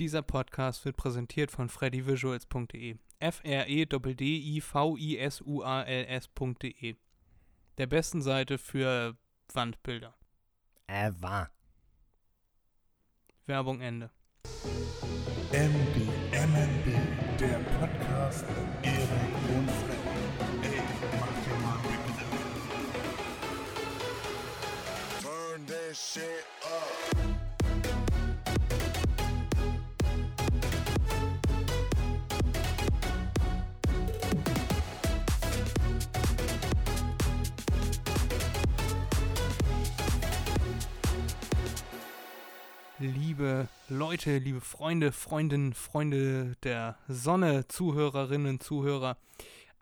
Dieser Podcast wird präsentiert von freddyvisuals.de. f r e d d i v i s u a l s.de. Der besten Seite für Wandbilder. Ever. Werbung Ende. MB, MNB, der Podcast mit Erik und Freddy. Ey, mach dir mal bitte. Turn this shit up. Liebe Leute, liebe Freunde, Freundinnen, Freunde der Sonne, Zuhörerinnen, Zuhörer,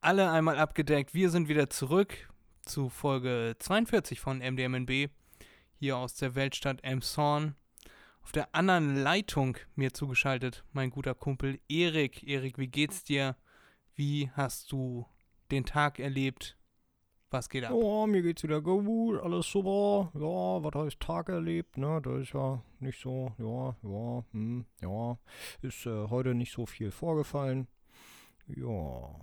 alle einmal abgedeckt. Wir sind wieder zurück zu Folge 42 von MDMNB, hier aus der Weltstadt Elmshorn. Auf der anderen Leitung mir zugeschaltet mein guter Kumpel Erik. Erik, wie geht's dir? Wie hast du den Tag erlebt? Was geht ab? Ja, mir geht's wieder gut, alles super. Ja, was heißt Tag erlebt, ne? Da ist ja nicht so, ja, ja, hm, ja. Ist äh, heute nicht so viel vorgefallen. Ja.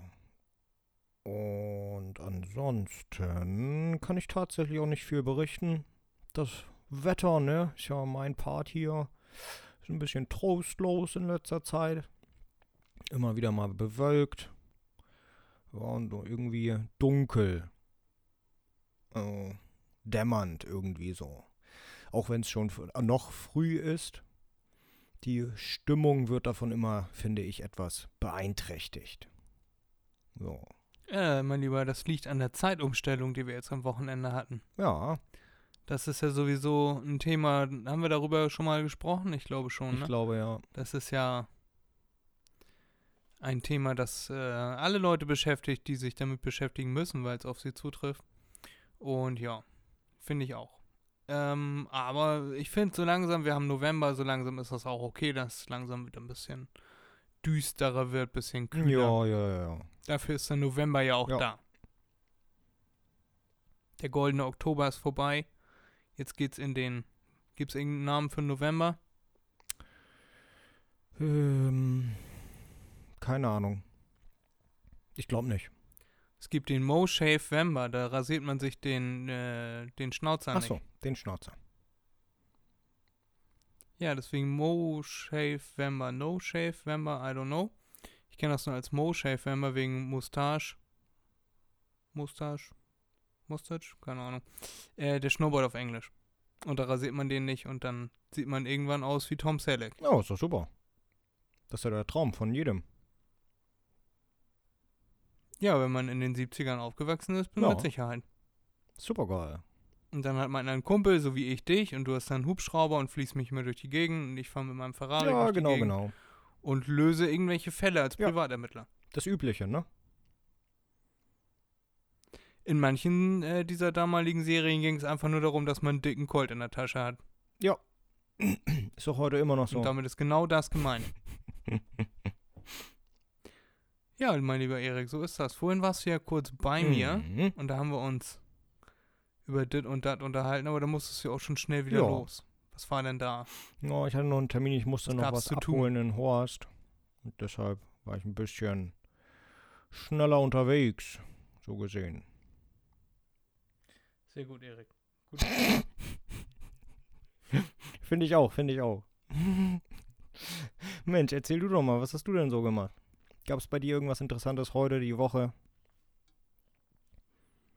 Und ansonsten kann ich tatsächlich auch nicht viel berichten. Das Wetter, ne? Ist ja mein Part hier. Ist ein bisschen trostlos in letzter Zeit. Immer wieder mal bewölkt. Ja, und irgendwie dunkel äh, dämmernd irgendwie so. Auch wenn es schon f- noch früh ist. Die Stimmung wird davon immer, finde ich, etwas beeinträchtigt. So. Äh, mein Lieber, das liegt an der Zeitumstellung, die wir jetzt am Wochenende hatten. Ja, Das ist ja sowieso ein Thema. Haben wir darüber schon mal gesprochen? Ich glaube schon. ich Ne? glaube ja. Das ist ja ein Thema, das äh, alle Leute beschäftigt, die sich damit beschäftigen müssen, weil es auf sie zutrifft. Und ja, finde ich auch. Ähm, aber ich finde so langsam, wir haben November, so langsam ist das auch okay, dass es langsam wieder ein bisschen düsterer wird, bisschen kühler. Ja, ja, ja, ja. Dafür ist der November ja auch Ja. da. Der goldene Oktober ist vorbei. Jetzt geht's in den. Gibt's irgendeinen Namen für November? Ähm, keine Ahnung. Ich glaube nicht. Es gibt den Mo Shave Vember, da rasiert man sich den, äh, den Schnauzer Ach so, nicht. den Schnauzer. Ja, deswegen Mo Shave Vember. No Shave Vember, I don't know. Ich kenne das nur als Mo Shave Vember wegen Mustache. Mustache? Mustache? Keine Ahnung. Äh, der Snowboard auf Englisch. Und da rasiert man den nicht und dann sieht man irgendwann aus wie Tom Selleck. Oh, ist doch super. Das ist ja der Traum von jedem. Ja, wenn man in den 70ern aufgewachsen ist, bin Ja. mit Sicherheit. Super geil. Und dann hat man einen Kumpel, so wie ich dich, und du hast dann einen Hubschrauber und fliegst mich immer durch die Gegend und ich fahre mit meinem Ferrari Ja, durch die genau, Gegend genau. und löse irgendwelche Fälle als Ja. Privatermittler. Das Übliche, ne? In manchen äh, dieser damaligen Serien ging es einfach nur darum, dass man einen dicken Colt in der Tasche hat. Ist doch heute immer noch so. Und damit ist genau das gemeint. ja, mein lieber Erik, so ist das. Vorhin warst du ja kurz bei mir Mhm. und da haben wir uns über dit und dat unterhalten, aber da musstest du ja auch schon schnell wieder Ja. los. Was war denn da? Ja, ich hatte noch einen Termin, ich musste Was noch was zu tun? abholen in Horst. Und deshalb war ich ein bisschen schneller unterwegs, so gesehen. Sehr gut, Erik. Finde ich auch, finde ich auch. Mensch, erzähl du doch mal, was hast du denn so gemacht? Gab es bei dir irgendwas Interessantes heute, die Woche?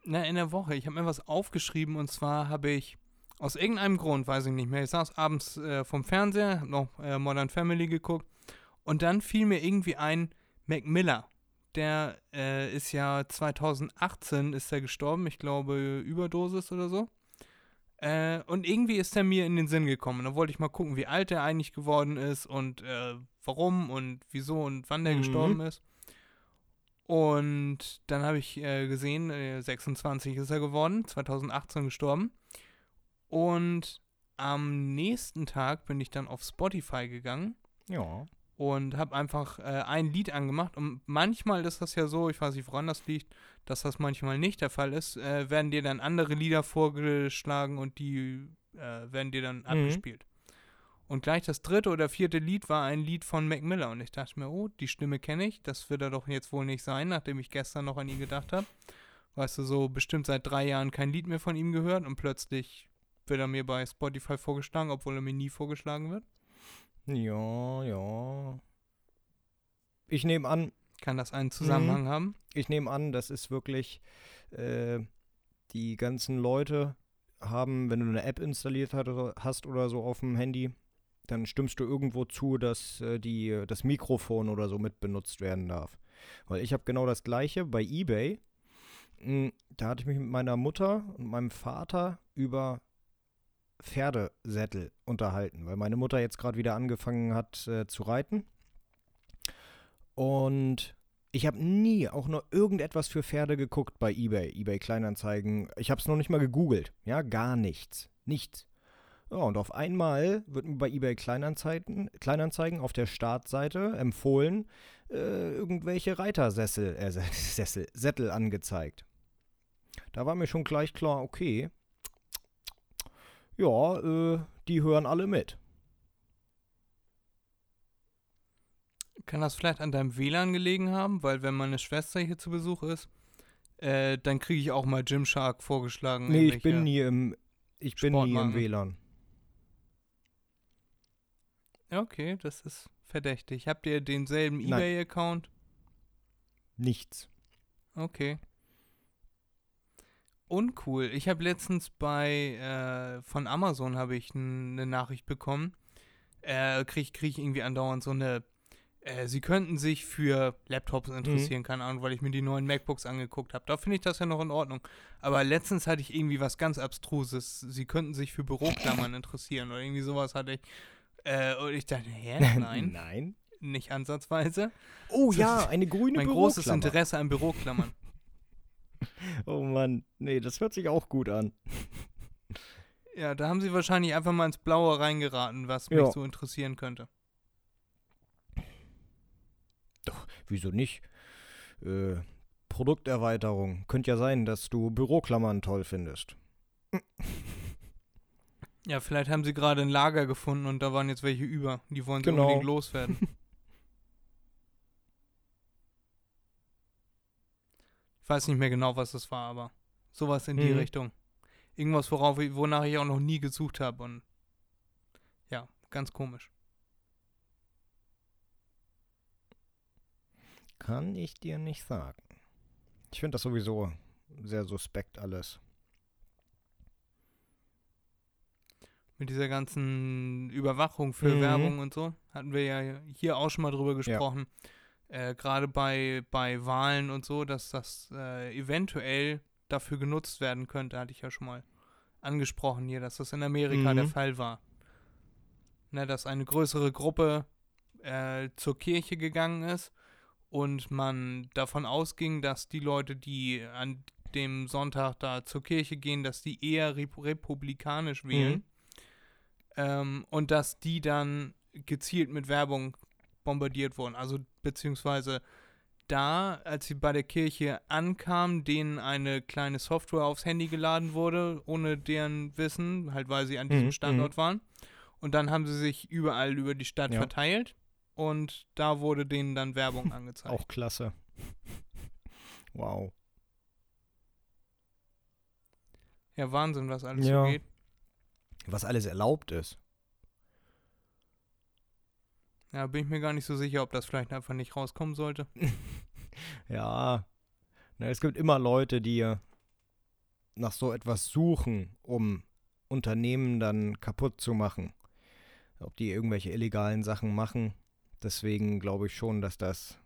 Na, in der Woche. Ich habe mir was aufgeschrieben und zwar habe ich aus irgendeinem Grund, weiß ich nicht mehr, ich saß abends äh, vom Fernseher, hab noch äh, Modern Family geguckt und dann fiel mir irgendwie ein Mac Miller. Der äh, ist ja 2018 ist er gestorben, ich glaube Überdosis oder so. Äh, und irgendwie ist er mir in den Sinn gekommen. Da wollte ich mal gucken, wie alt er eigentlich geworden ist und äh, warum und wieso und wann der Mhm. gestorben ist. Und dann habe ich äh, gesehen, äh, 26 ist er geworden, 2018 gestorben. Und am nächsten Tag bin ich dann auf Spotify gegangen Ja. und habe einfach äh, ein Lied angemacht. Und manchmal ist das ja so, ich weiß nicht, woran das liegt, dass das manchmal nicht der Fall ist, äh, werden dir dann andere Lieder vorgeschlagen und die äh, werden dir dann abgespielt. Und gleich das dritte oder vierte Lied war ein Lied von Mac Miller. Und ich dachte mir, oh, die Stimme kenne ich. Das wird er doch jetzt wohl nicht sein, nachdem ich gestern noch an ihn gedacht habe. Weißt du, so bestimmt seit drei Jahren kein Lied mehr von ihm gehört. Und plötzlich wird er mir bei Spotify vorgeschlagen, obwohl er mir nie vorgeschlagen wird. Ja, ja. Ich nehme an, Kann das einen Zusammenhang Mhm. haben? ich nehme an, das ist wirklich, äh, die ganzen Leute haben, wenn du eine App installiert hast oder so auf dem Handy, dann stimmst du irgendwo zu, dass äh, die, das Mikrofon oder so mit benutzt werden darf. Weil ich habe genau das gleiche bei eBay. Mm, Da hatte ich mich mit meiner Mutter und meinem Vater über Pferdesättel unterhalten, weil meine Mutter jetzt gerade wieder angefangen hat äh, zu reiten. Und ich habe nie auch nur irgendetwas für Pferde geguckt bei eBay, eBay Kleinanzeigen. Ich habe es noch nicht mal gegoogelt. Ja, gar nichts. Nichts. Ja, und auf einmal wird mir bei eBay Kleinanzeigen, Kleinanzeigen auf der Startseite empfohlen, äh, irgendwelche Reitersessel, äh, Sessel, Sättel angezeigt. Da war mir schon gleich klar, okay, ja, äh, die hören alle mit. Kann das vielleicht an deinem WLAN gelegen haben? Weil wenn meine Schwester hier zu Besuch ist, äh, dann kriege ich auch mal Gymshark vorgeschlagen. Nee, ich bin nie im, ich bin nie im. WLAN. Okay, das ist verdächtig. Habt ihr denselben eBay-Account? Nichts. Okay. Uncool. Ich habe letztens bei äh, von Amazon habe ich eine Nachricht bekommen. Äh, krieg, krieg ich irgendwie andauernd so eine. Äh, sie könnten sich für Laptops interessieren, keine Ahnung, weil ich mir die neuen MacBooks angeguckt habe. Da finde ich das ja noch in Ordnung. Aber letztens hatte ich irgendwie was ganz Abstruses. Sie könnten sich für Büroklammern interessieren oder irgendwie sowas hatte ich. Äh, und ich dachte, hä? Nein, Nein. nicht ansatzweise. Oh Das ja, eine grüne Mein großes. Interesse an Büroklammern. Oh Mann, nee, das hört sich auch gut an. Ja, da haben sie wahrscheinlich einfach mal ins Blaue reingeraten, was mich Ja. so interessieren könnte. Wieso nicht? Äh, Produkterweiterung. Könnte ja sein, dass du Büroklammern toll findest. Ja, vielleicht haben sie gerade ein Lager gefunden und da waren jetzt welche über. Die wollen sie Genau. unbedingt loswerden. ich weiß nicht mehr genau, was das war, aber sowas in die Mhm. Richtung. Irgendwas, worauf ich, wonach ich auch noch nie gesucht habe und ja, ganz komisch. Kann ich dir nicht sagen. Ich finde das sowieso sehr suspekt alles. Mit dieser ganzen Überwachung für Mhm. Werbung und so, hatten wir ja hier auch schon mal drüber gesprochen. Äh, Gerade bei, bei Wahlen und so, dass das äh, eventuell dafür genutzt werden könnte, hatte ich ja schon mal angesprochen hier, dass das in Amerika Mhm. der Fall war. Ne, dass eine größere Gruppe äh, zur Kirche gegangen ist und man davon ausging, dass die Leute, die an dem Sonntag da zur Kirche gehen, dass die eher rep republikanisch wählen. Ähm, und dass die dann gezielt mit Werbung bombardiert wurden. Also beziehungsweise da, als sie bei der Kirche ankamen, denen eine kleine Software aufs Handy geladen wurde, ohne deren Wissen, halt weil sie an diesem Mhm, Standort waren. Und dann haben sie sich überall über die Stadt Ja. verteilt und da wurde denen dann Werbung angezeigt. Auch klasse. Wow. Ja, Wahnsinn, was alles Ja. so geht. Was alles erlaubt ist. Ja, bin ich mir gar nicht so sicher, ob das vielleicht einfach nicht rauskommen sollte. Ja. Na, es gibt immer Leute, die nach so etwas suchen, um Unternehmen dann kaputt zu machen. Ob die irgendwelche illegalen Sachen machen. Deswegen glaube ich schon, dass das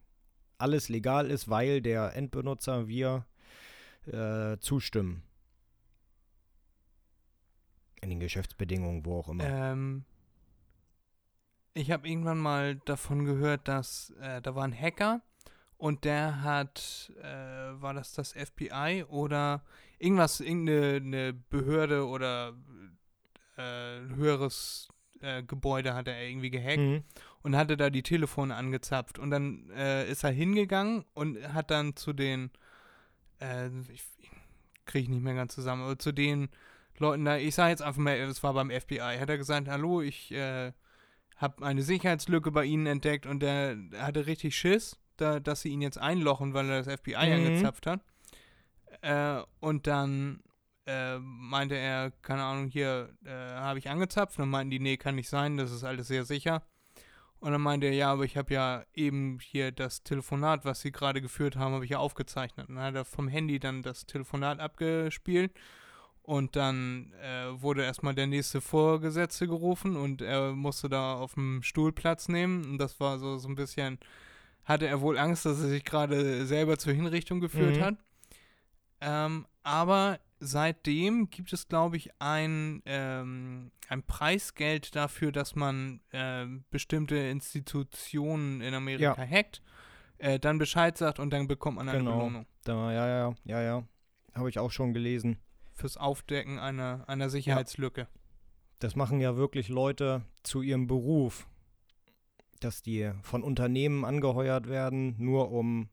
alles legal ist, weil der Endbenutzer, wir äh, zustimmen. In den Geschäftsbedingungen, wo auch immer. Ähm, ich habe irgendwann mal davon gehört, dass äh, da war ein Hacker und der hat, äh, war das das FBI oder irgendwas, irgendeine eine Behörde oder äh, höheres äh, Gebäude hat er irgendwie gehackt Mhm. und hatte da die Telefone angezapft. Und dann äh, ist er hingegangen und hat dann zu den, äh, ich kriege ich nicht mehr ganz zusammen, aber zu den Leuten da, ich sage jetzt einfach mal, das war beim FBI, hat er gesagt, hallo, ich äh, habe eine Sicherheitslücke bei ihnen entdeckt und der hatte richtig Schiss, da, dass sie ihn jetzt einlochen, weil er das FBI Mhm. angezapft hat. Äh, und dann äh, meinte er, keine Ahnung, hier äh, habe ich angezapft. Und dann meinten die, nee, kann nicht sein, das ist alles sehr sicher. Und dann meinte er, ja, aber ich habe ja eben hier das Telefonat, was sie gerade geführt haben, habe ich ja aufgezeichnet. Und dann hat er vom Handy dann das Telefonat abgespielt. Und dann äh, wurde erstmal der nächste Vorgesetzte gerufen und er musste da auf dem Stuhl Platz nehmen. Und das war so, so ein bisschen, hatte er wohl Angst, dass er sich gerade selber zur Hinrichtung geführt Mhm. hat. Ähm, aber seitdem gibt es, glaube ich, ein, ähm, ein Preisgeld dafür, dass man ähm, bestimmte Institutionen in Amerika hackt, äh, dann Bescheid sagt und dann bekommt man eine Genau. Belohnung Da, ja, ja, ja, ja. Habe ich auch schon gelesen. Fürs Aufdecken einer, einer Sicherheitslücke. Das machen ja wirklich Leute zu ihrem Beruf, dass die von Unternehmen angeheuert werden, nur um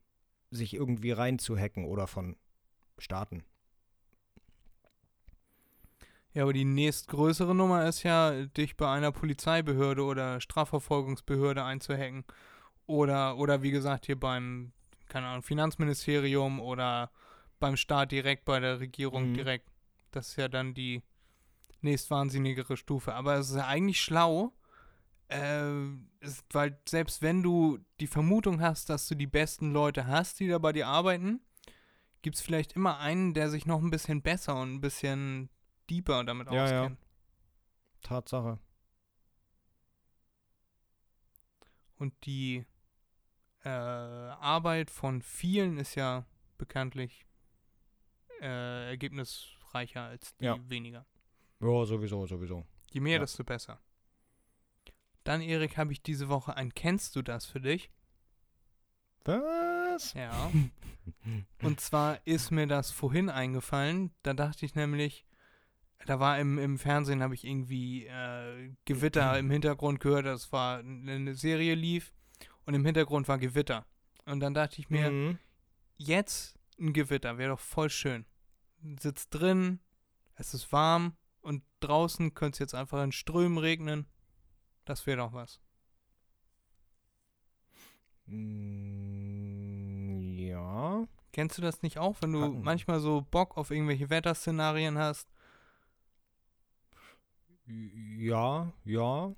sich irgendwie reinzuhacken oder von Staaten. Ja, aber die nächstgrößere Nummer ist ja, dich bei einer Polizeibehörde oder Strafverfolgungsbehörde einzuhacken. Oder, oder wie gesagt, hier beim, keine Ahnung, Finanzministerium oder beim Staat direkt, bei der Regierung Mhm. direkt. Das ist ja dann die nächstwahnsinnigere Stufe. Aber es ist ja eigentlich schlau, äh, ist, weil selbst wenn du die Vermutung hast, dass du die besten Leute hast, die da bei dir arbeiten, gibt es vielleicht immer einen, der sich noch ein bisschen besser und ein bisschen deeper damit Ja, ja. auskennt. Tatsache. Und die äh, Arbeit von vielen ist ja bekanntlich äh, ergebnisreicher als die Ja. weniger. Ja, sowieso, sowieso. Je mehr, Ja. desto besser. Dann, Erik, habe ich diese Woche ein Kennst du das für dich? Was? Ja. Und zwar ist mir das vorhin eingefallen. Da dachte ich nämlich, da war im, im Fernsehen, habe ich irgendwie äh, Gewitter im Hintergrund gehört. Das war eine eine Serie lief und im Hintergrund war Gewitter. Und dann dachte ich mir, Mhm. jetzt ein Gewitter wäre doch voll schön. Sitzt drin, es ist warm und draußen könnte es jetzt einfach in Strömen regnen. Das wäre doch was. Mm, Ja. Kennst du das nicht auch, wenn du Hatten. manchmal so Bock auf irgendwelche Wetterszenarien hast? Ja, ja.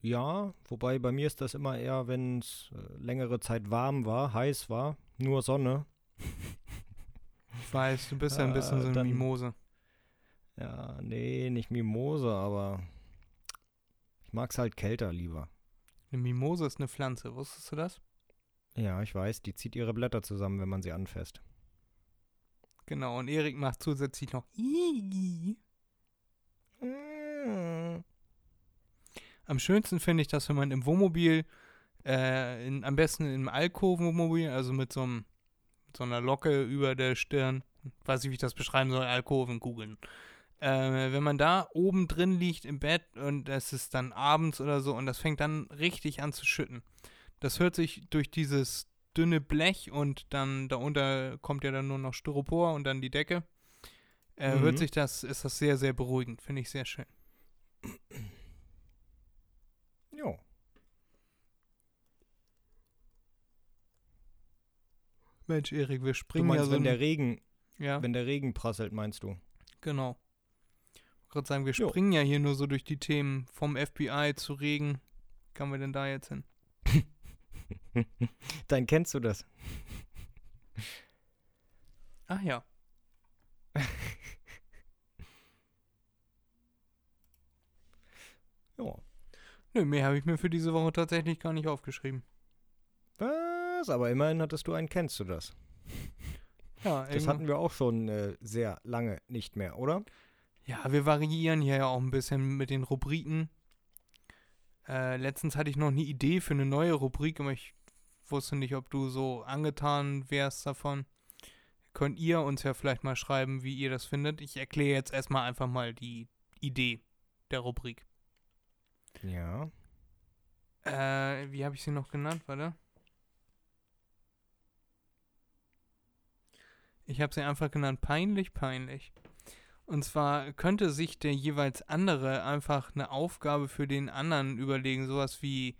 Ja, wobei bei mir ist das immer eher, wenn es äh, längere Zeit warm war, heiß war, nur Sonne. Ich weiß, du bist ja ein bisschen Äh, so eine dann- Mimose. Ja, nee, nicht Mimose, aber ich mag's halt kälter lieber. Eine Mimose ist eine Pflanze, wusstest du das? Ja, ich weiß, die zieht ihre Blätter zusammen, wenn man sie anfasst. Genau, und Erik macht zusätzlich noch Ii. Am schönsten finde ich das, wenn man im Wohnmobil, äh, in, am besten im Alkoven-Wohnmobil, also mit so, einem, mit so einer Locke über der Stirn, weiß ich, wie ich das beschreiben soll, Alkoven googeln. Äh, wenn man da oben drin liegt im Bett und es ist dann abends oder so und das fängt dann richtig an zu schütten. Das hört sich durch dieses dünne Blech und dann darunter kommt ja dann nur noch Styropor und dann die Decke. Äh, Mhm. Hört sich das, ist das sehr, sehr beruhigend. Finde ich sehr schön. Ja. Mensch, Erik, wir Du springen meinst, ja so. wenn der Regen, ja, wenn der Regen prasselt, meinst du? genau. Ich wollte gerade sagen, wir Jo. springen ja hier nur so durch die Themen vom FBI zu Regen. Kann wir denn da jetzt hin? Dann kennst du das. Ach ja. Ja. Nö, mehr habe ich mir für diese Woche tatsächlich gar nicht aufgeschrieben. Was? Aber immerhin hattest du einen Kennst du das? Ja, Das hatten wir auch schon äh, sehr lange nicht mehr, oder? ja, wir variieren hier ja auch ein bisschen mit den Rubriken. Äh, letztens hatte ich noch eine Idee für eine neue Rubrik, aber ich wusste nicht, ob du so angetan wärst davon. Könnt ihr uns ja vielleicht mal schreiben, wie ihr das findet. Ich erkläre jetzt erstmal einfach mal die Idee der Rubrik. Ja. Äh, wie habe ich sie noch genannt, warte? Ich habe sie einfach genannt peinlich, peinlich. Und zwar könnte sich der jeweils andere einfach eine Aufgabe für den anderen überlegen, sowas wie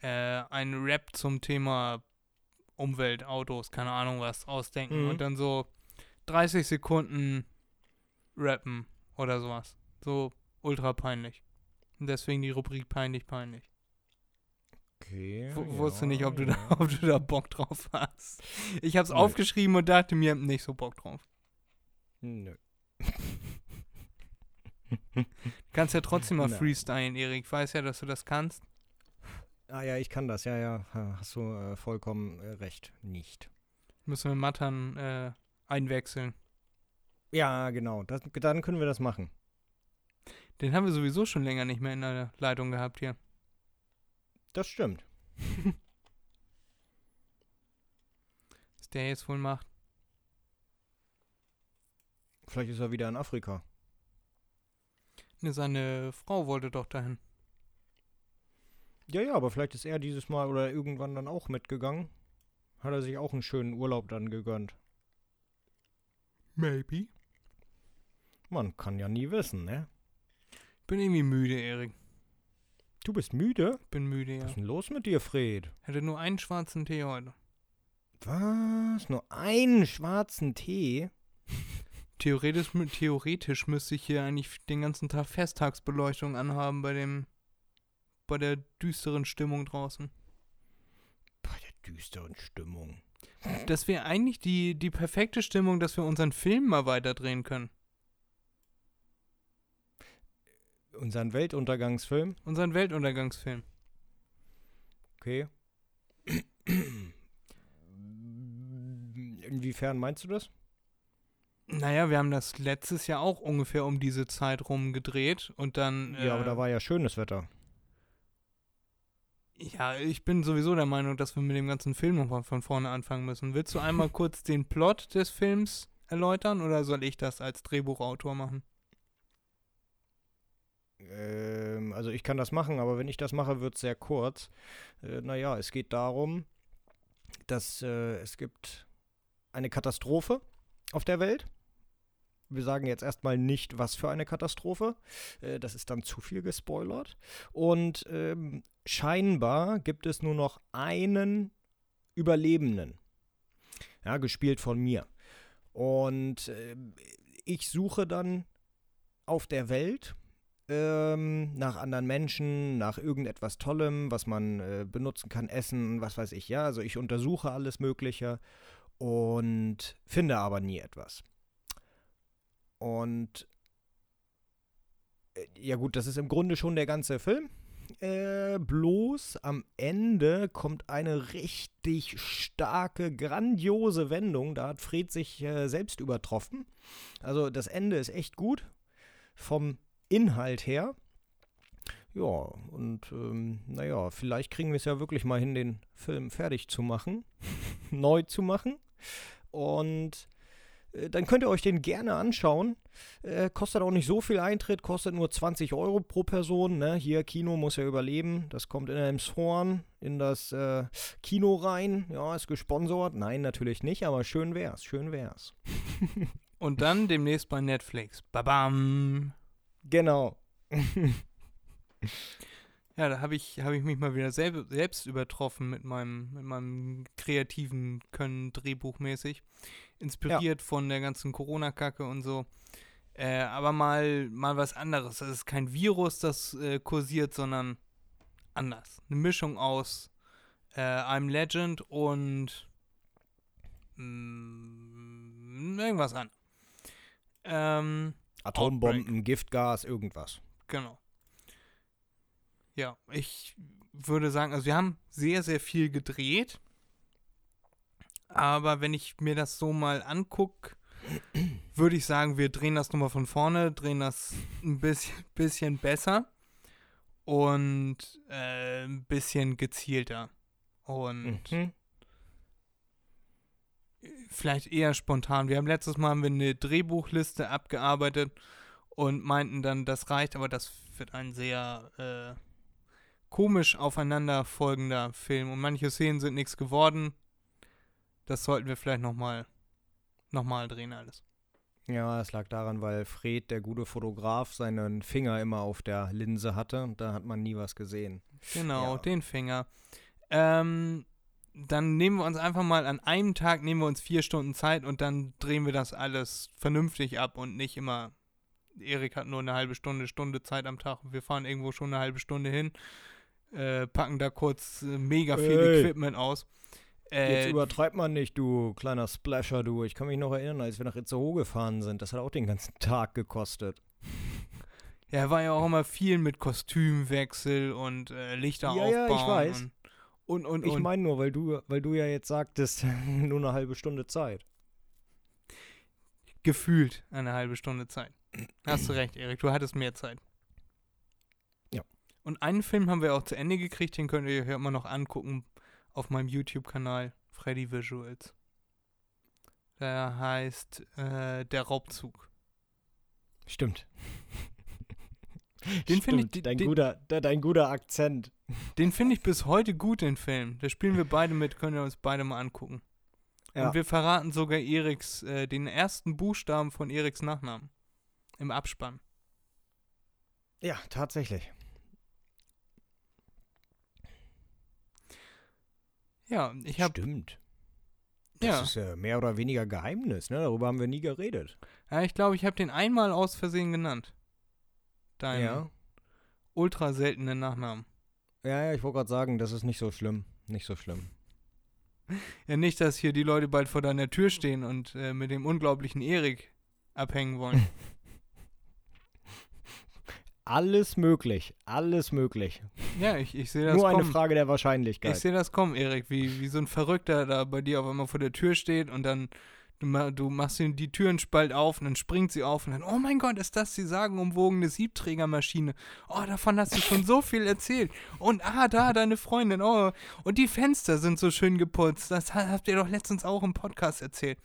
äh, ein Rap zum Thema Umwelt, Autos, keine Ahnung was, ausdenken Mhm. und dann so 30 Sekunden rappen oder sowas. So ultra peinlich. Und deswegen die Rubrik peinlich, peinlich. Okay. W ja, wusste nicht, ob du, da, ja. ob du da Bock drauf hast. Ich hab's Nö. aufgeschrieben und dachte mir, nicht so Bock drauf. Nö. Du kannst ja trotzdem mal freestylen, Erik. Ich weiß ja, dass du das kannst. Ah ja, ich kann das, ja, ja. ha- Hast du äh, vollkommen äh, recht. Nicht. Müssen wir Mattern äh, einwechseln. Ja, genau. Das, dann können wir das machen. Den haben wir sowieso schon länger nicht mehr in der Leitung gehabt hier. Das stimmt. Was der jetzt wohl macht. Vielleicht ist er wieder in Afrika. Ne, seine Frau wollte doch dahin. Ja, ja, aber vielleicht ist er dieses Mal oder irgendwann dann auch mitgegangen. Hat er sich auch einen schönen Urlaub dann gegönnt. Maybe. Man kann ja nie wissen, ne? Bin irgendwie müde, Erik. Du bist müde? Bin müde, Was ja. ist denn los mit dir, Fred? Hätte nur einen schwarzen Tee heute. Was? Nur einen schwarzen Tee? Theoretisch, theoretisch müsste ich hier eigentlich den ganzen Tag Festtagsbeleuchtung anhaben bei dem bei der düsteren Stimmung draußen. Bei der düsteren Stimmung. Das wäre eigentlich die, die perfekte Stimmung, dass wir unseren Film mal weiterdrehen können. Unseren Weltuntergangsfilm? Unseren Weltuntergangsfilm. Okay. Inwiefern meinst du das? Naja, wir haben das letztes Jahr auch ungefähr um diese Zeit rum gedreht und dann. Ja, aber äh, da war ja schönes Wetter. Ja, ich bin sowieso der Meinung, dass wir mit dem ganzen Film nochmal von vorne anfangen müssen. Willst du einmal kurz den Plot des Films erläutern oder soll ich das als Drehbuchautor machen? Ähm, also ich kann das machen, aber wenn ich das mache, wird es sehr kurz. Äh, naja, es geht darum, dass äh, es gibt eine Katastrophe auf der Welt. Wir sagen jetzt erstmal nicht, was für eine Katastrophe. Äh, das ist dann zu viel gespoilert. Und ähm, scheinbar gibt es nur noch einen Überlebenden. Ja, gespielt von mir. Und äh, ich suche dann auf der Welt ähm, nach anderen Menschen, nach irgendetwas Tollem, was man äh, benutzen kann, Essen, was weiß ich, ja. Also ich untersuche alles Mögliche und finde aber nie etwas. Und äh, ja gut, das ist im Grunde schon der ganze Film. Äh, bloß am Ende kommt eine richtig starke, grandiose Wendung. Da hat Fred sich äh, selbst übertroffen. Also das Ende ist echt gut. Vom Inhalt her. Ja, und ähm, naja, vielleicht kriegen wir es ja wirklich mal hin, den Film fertig zu machen, neu zu machen. Und äh, dann könnt ihr euch den gerne anschauen. Äh, kostet auch nicht so viel Eintritt, kostet nur 20 Euro pro Person. Ne? Hier, Kino muss ja überleben. Das kommt in Elmshorn in das äh, Kino rein. Ja, ist gesponsert. Nein, natürlich nicht, aber schön wär's, schön wär's. Und dann demnächst bei Netflix. Babam. Genau. Ja, da habe ich, hab ich mich mal wieder selb, selbst übertroffen mit meinem, mit meinem kreativen Können, drehbuchmäßig. Inspiriert von der ganzen Corona-Kacke und so. Äh, aber mal, mal was anderes. Das ist kein Virus, das äh, kursiert, sondern anders. Eine Mischung aus äh, I'm Legend und mm, irgendwas an. Ähm, Atombomben, Giftgas, irgendwas. Genau. Ja, ich würde sagen, also wir haben sehr, sehr viel gedreht. Aber wenn ich mir das so mal angucke, würde ich sagen, wir drehen das nochmal von vorne, drehen das ein bisschen, bisschen besser und äh, ein bisschen gezielter. Und Mhm. Vielleicht eher spontan. Wir haben letztes Mal haben wir eine Drehbuchliste abgearbeitet und meinten dann, das reicht, aber das wird ein sehr äh, komisch aufeinander folgender Film. Und manche Szenen sind nichts geworden. Das sollten wir vielleicht nochmal noch mal drehen alles. Ja, es lag daran, weil Fred, der gute Fotograf, seinen Finger immer auf der Linse hatte und da hat man nie was gesehen. Genau, Ja. den Finger. Ähm, dann nehmen wir uns einfach mal an einem Tag, nehmen wir uns vier Stunden Zeit und dann drehen wir das alles vernünftig ab und nicht immer. Erik hat nur eine halbe Stunde, Stunde Zeit am Tag. Wir fahren irgendwo schon eine halbe Stunde hin, äh, packen da kurz äh, mega viel Ey. Equipment aus. Jetzt Äh, übertreibt man nicht, du kleiner Splasher, du. Ich kann mich noch erinnern, als wir nach Itzehoe gefahren sind. Das hat auch den ganzen Tag gekostet. ja, war ja auch immer viel mit Kostümwechsel und äh, Lichter Ja, ja, aufbauen. ich weiß. Und, und, und, Ich meine nur, weil du, weil du ja jetzt sagtest, nur eine halbe Stunde Zeit. gefühlt eine halbe Stunde Zeit. Hast du recht, Erik, du hattest mehr Zeit. Ja. Und einen Film haben wir auch zu Ende gekriegt, den könnt ihr euch immer noch angucken auf meinem YouTube-Kanal Freddy Visuals. Der heißt äh, Der Raubzug. Stimmt. Den finde ich- dein, den- guter, de- dein guter Akzent. Den finde ich bis heute gut, den Film. Da spielen wir beide mit, können wir uns beide mal angucken. Ja. Und wir verraten sogar Eriks, äh, den ersten Buchstaben von Eriks Nachnamen. Im Abspann. Ja, tatsächlich. Ja, ich habe Stimmt. Das ja, ist äh, mehr oder weniger Geheimnis, ne? Darüber haben wir nie geredet. ja, ich glaube, ich habe den einmal aus Versehen genannt. Deinen Ja. ultra seltenen Nachnamen. Ja, ja, ich wollte gerade sagen, das ist nicht so schlimm. Nicht so schlimm. Ja, nicht, dass hier die Leute bald vor deiner Tür stehen und äh, mit dem unglaublichen Erik abhängen wollen. Alles möglich. Alles möglich. ja, ich, ich sehe das Nur eine kommen. Frage der Wahrscheinlichkeit. Ich sehe das kommen, Erik, wie, wie so ein Verrückter da bei dir auf einmal vor der Tür steht und dann du, du machst die Türenspalt auf und dann springt sie auf und dann, oh mein Gott, ist das die sagenumwogene Siebträgermaschine? Oh, davon hast du schon so viel erzählt. Und ah, da, deine Freundin, oh, und die Fenster sind so schön geputzt. Das ha- habt ihr doch letztens auch im Podcast erzählt.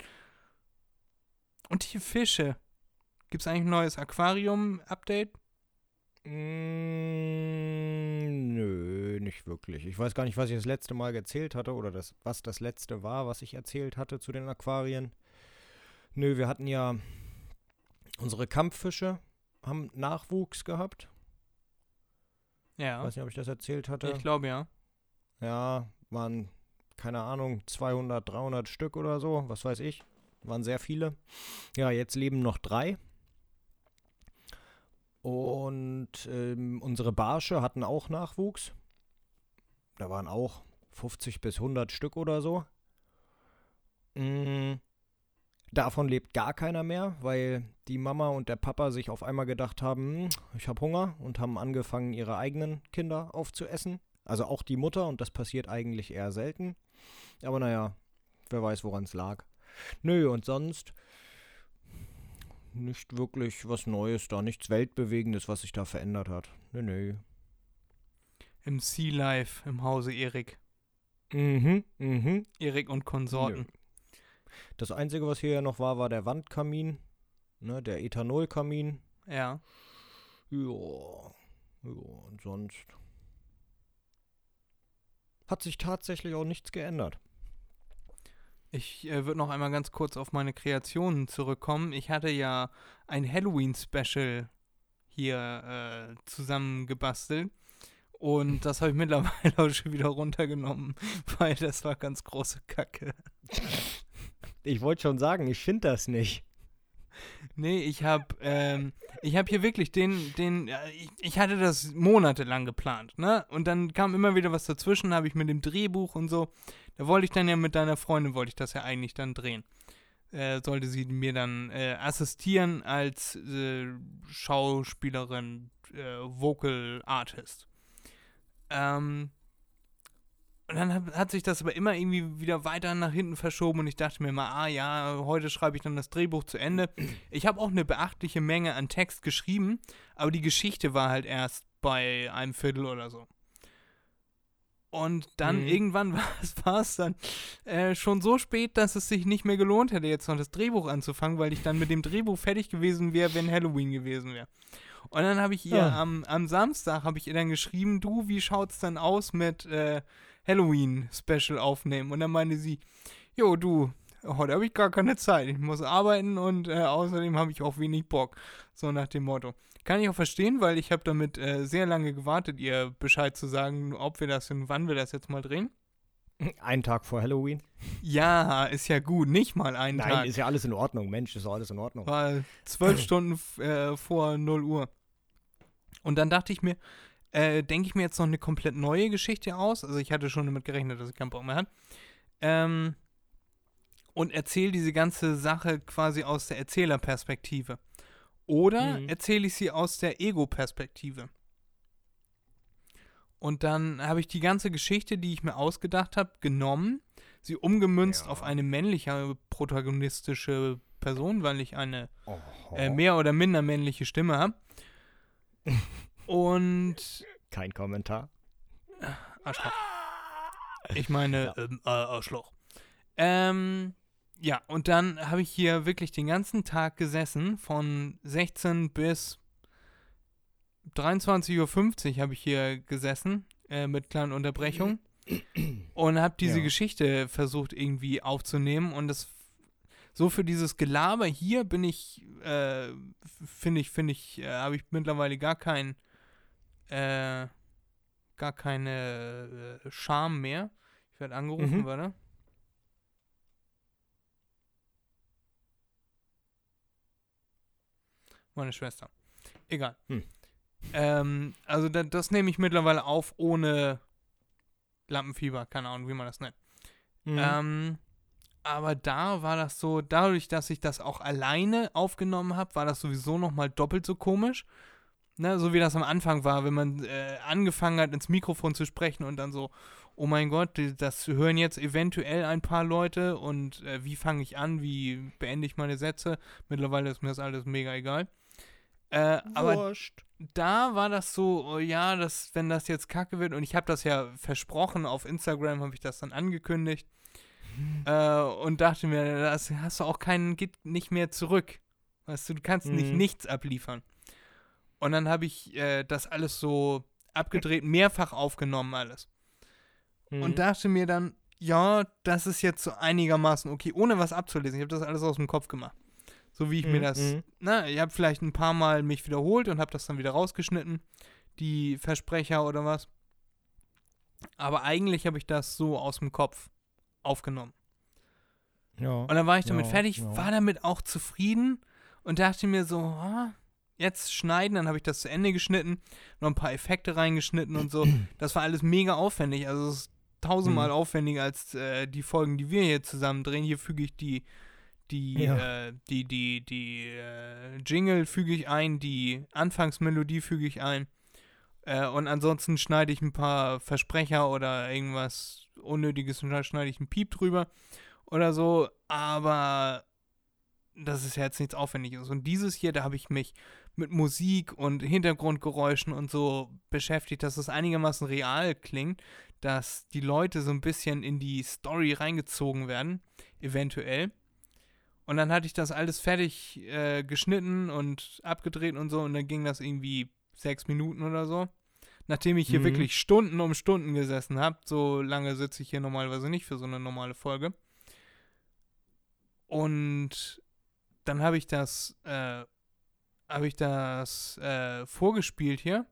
Und die Fische. Gibt es eigentlich ein neues Aquarium-Update? Mm, nö, nicht wirklich. Ich weiß gar nicht, was ich das letzte Mal erzählt hatte oder das, was das letzte war, was ich erzählt hatte zu den Aquarien. Nö, wir hatten ja unsere Kampffische haben Nachwuchs gehabt. Ja, Weiß nicht, ob ich das erzählt hatte. ich glaube ja. Ja, waren, keine Ahnung, 200, 300 Stück oder so, was weiß ich. Waren sehr viele. Ja, jetzt leben noch drei. Und ähm, unsere Barsche hatten auch Nachwuchs. Da waren auch 50 bis 100 Stück oder so. Mm, davon lebt gar keiner mehr, weil die Mama und der Papa sich auf einmal gedacht haben, "Hm, ich habe Hunger und haben angefangen, ihre eigenen Kinder aufzuessen. Also auch die Mutter und das passiert eigentlich eher selten. Aber naja, wer weiß, woran es lag. Nö, und sonst nicht wirklich was Neues da, nichts Weltbewegendes, was sich da verändert hat. Nö, nö. Im Sea Life im Hause Erik. Mhm, mhm. Erik und Konsorten. Das Einzige, was hier ja noch war, war der Wandkamin, ne, der Ethanolkamin. Ja. Ja, ja, und sonst hat sich tatsächlich auch nichts geändert. Ich äh, würde noch einmal ganz kurz auf meine Kreationen zurückkommen. Ich hatte ja ein Halloween-Special hier äh, zusammengebastelt. Und das habe ich mittlerweile auch schon wieder runtergenommen, weil das war ganz große Kacke. Ich wollte schon sagen, ich finde das nicht. Nee, ich habe ähm, ich habe hier wirklich den, den, ich, ich hatte das monatelang geplant, ne? Und dann kam immer wieder was dazwischen, habe ich mit dem Drehbuch und so. Da wollte ich dann ja mit deiner Freundin, wollte ich das ja eigentlich dann drehen. Äh, sollte sie mir dann äh, assistieren als äh, Schauspielerin, äh, Vocal Artist. Ähm, und dann hat, sich das aber immer irgendwie wieder weiter nach hinten verschoben und ich dachte mir mal, ah ja, heute schreibe ich dann das Drehbuch zu Ende. Ich habe auch eine beachtliche Menge an Text geschrieben, aber die Geschichte war halt erst bei einem Viertel oder so. Und dann Mhm. irgendwann war es dann äh, schon so spät, dass es sich nicht mehr gelohnt hätte, jetzt noch das Drehbuch anzufangen, weil ich dann mit dem Drehbuch fertig gewesen wäre, wenn Halloween gewesen wäre. Und dann habe ich ihr Ja. am, am Samstag habe ich ihr dann geschrieben, du, wie schaut's dann aus mit äh, Halloween-Special aufnehmen? Und dann meinte sie, jo, du, heute habe ich gar keine Zeit. Ich muss arbeiten und äh, außerdem habe ich auch wenig Bock. So nach dem Motto. Kann ich auch verstehen, weil ich habe damit äh, sehr lange gewartet, ihr Bescheid zu sagen, ob wir das und wann wir das jetzt mal drehen. Einen Tag vor Halloween. Ja, ist ja gut, nicht mal einen Nein, Tag. ist ja alles in Ordnung. Mensch, ist alles in Ordnung. War zwölf Stunden äh, vor 0 Uhr. Und dann dachte ich mir, äh, denke ich mir jetzt noch eine komplett neue Geschichte aus. Also ich hatte schon damit gerechnet, dass ich keinen Bock mehr hatte. Ähm, und erzähle diese ganze Sache quasi aus der Erzählerperspektive. Oder Mhm. erzähle ich sie aus der Ego-Perspektive. Und dann habe ich die ganze Geschichte, die ich mir ausgedacht habe, genommen, sie umgemünzt Ja. auf eine männliche protagonistische Person, weil ich eine äh, mehr oder minder männliche Stimme habe. Und Kein Kommentar. Arschloch. Ich meine, ähm, äh, Arschloch. Ähm, ja, und dann habe ich hier wirklich den ganzen Tag gesessen, von 16 bis 23.50 Uhr habe ich hier gesessen, äh, mit kleinen Unterbrechungen. und habe diese Ja. Geschichte versucht irgendwie aufzunehmen und das so für dieses Gelaber hier bin ich, äh, finde ich, finde ich, äh, habe ich mittlerweile gar kein, äh, gar keine äh, Scham mehr. Ich werde angerufen, Mhm. warte. Meine Schwester. Egal. Hm. Ähm, also da, das nehme ich mittlerweile auf ohne Lampenfieber, keine Ahnung, wie man das nennt. Mhm. Ähm, aber da war das so, dadurch, dass ich das auch alleine aufgenommen habe, war das sowieso nochmal doppelt so komisch. Ne, so wie das am Anfang war, wenn man äh, angefangen hat, ins Mikrofon zu sprechen und dann so, oh mein Gott, das hören jetzt eventuell ein paar Leute und äh, wie fange ich an, wie beende ich meine Sätze. Mittlerweile ist mir das alles mega egal. Äh, aber da war das so, oh ja, dass, wenn das jetzt kacke wird, und ich habe das ja versprochen, auf Instagram habe ich das dann angekündigt äh, und dachte mir, das hast du auch keinen, geht nicht mehr zurück. Weißt du, du kannst nicht Mhm. nichts abliefern. Und dann habe ich äh, das alles so abgedreht, mehrfach aufgenommen alles. Mhm. Und dachte mir dann, ja, das ist jetzt so einigermaßen okay, ohne was abzulesen. Ich habe das alles aus dem Kopf gemacht. So wie ich mir Mhm, das, mhm. na, ich habe vielleicht ein paar Mal mich wiederholt und habe das dann wieder rausgeschnitten, die Versprecher oder was. Aber eigentlich habe ich das so aus dem Kopf aufgenommen. ja. Und dann war ich damit Ja, fertig, ja. war damit auch zufrieden und dachte mir so, ah, jetzt schneiden, dann habe ich das zu Ende geschnitten, noch ein paar Effekte reingeschnitten und so. Das war alles mega aufwendig, also es ist tausendmal Mhm. aufwendiger als äh, die Folgen, die wir hier zusammen drehen. Hier füge ich die, die, Ja. äh, die, die, die äh, Jingle füge ich ein, die Anfangsmelodie füge ich ein. Äh, und ansonsten schneide ich ein paar Versprecher oder irgendwas Unnötiges und dann schneide ich einen Piep drüber oder so, aber das ist ja jetzt nichts Aufwendiges. Und dieses hier, da habe ich mich mit Musik und Hintergrundgeräuschen und so beschäftigt, dass es einigermaßen real klingt, dass die Leute so ein bisschen in die Story reingezogen werden, eventuell. Und dann hatte ich das alles fertig äh, geschnitten und abgedreht und so und dann ging das irgendwie sechs Minuten oder so. Nachdem ich hier Mhm. wirklich Stunden um Stunden gesessen habe, so lange sitze ich hier normalerweise nicht für so eine normale Folge. Und dann habe ich das, äh, habe ich das äh, vorgespielt hier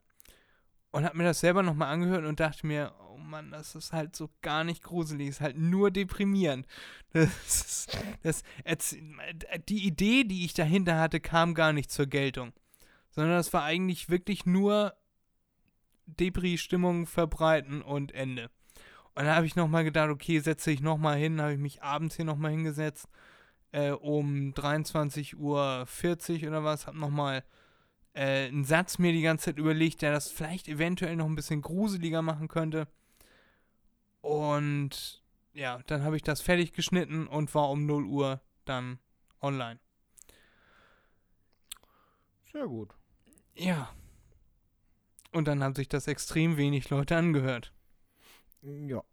und habe mir das selber nochmal angehört und dachte mir, oh Mann, das ist halt so gar nicht gruselig, ist halt nur deprimierend. Das das, die Idee, die ich dahinter hatte, kam gar nicht zur Geltung, sondern das war eigentlich wirklich nur Depri-Stimmung verbreiten und Ende. Und dann habe ich nochmal gedacht, okay, setze ich nochmal hin, habe ich mich abends hier nochmal hingesetzt, äh, um 23.40 Uhr oder was, habe nochmal äh, einen Satz mir die ganze Zeit überlegt, der das vielleicht eventuell noch ein bisschen gruseliger machen könnte. Und ja, dann habe ich das fertig geschnitten und war um 0 Uhr dann online. Sehr gut. Ja. Und dann haben sich das extrem wenig Leute angehört. Ja.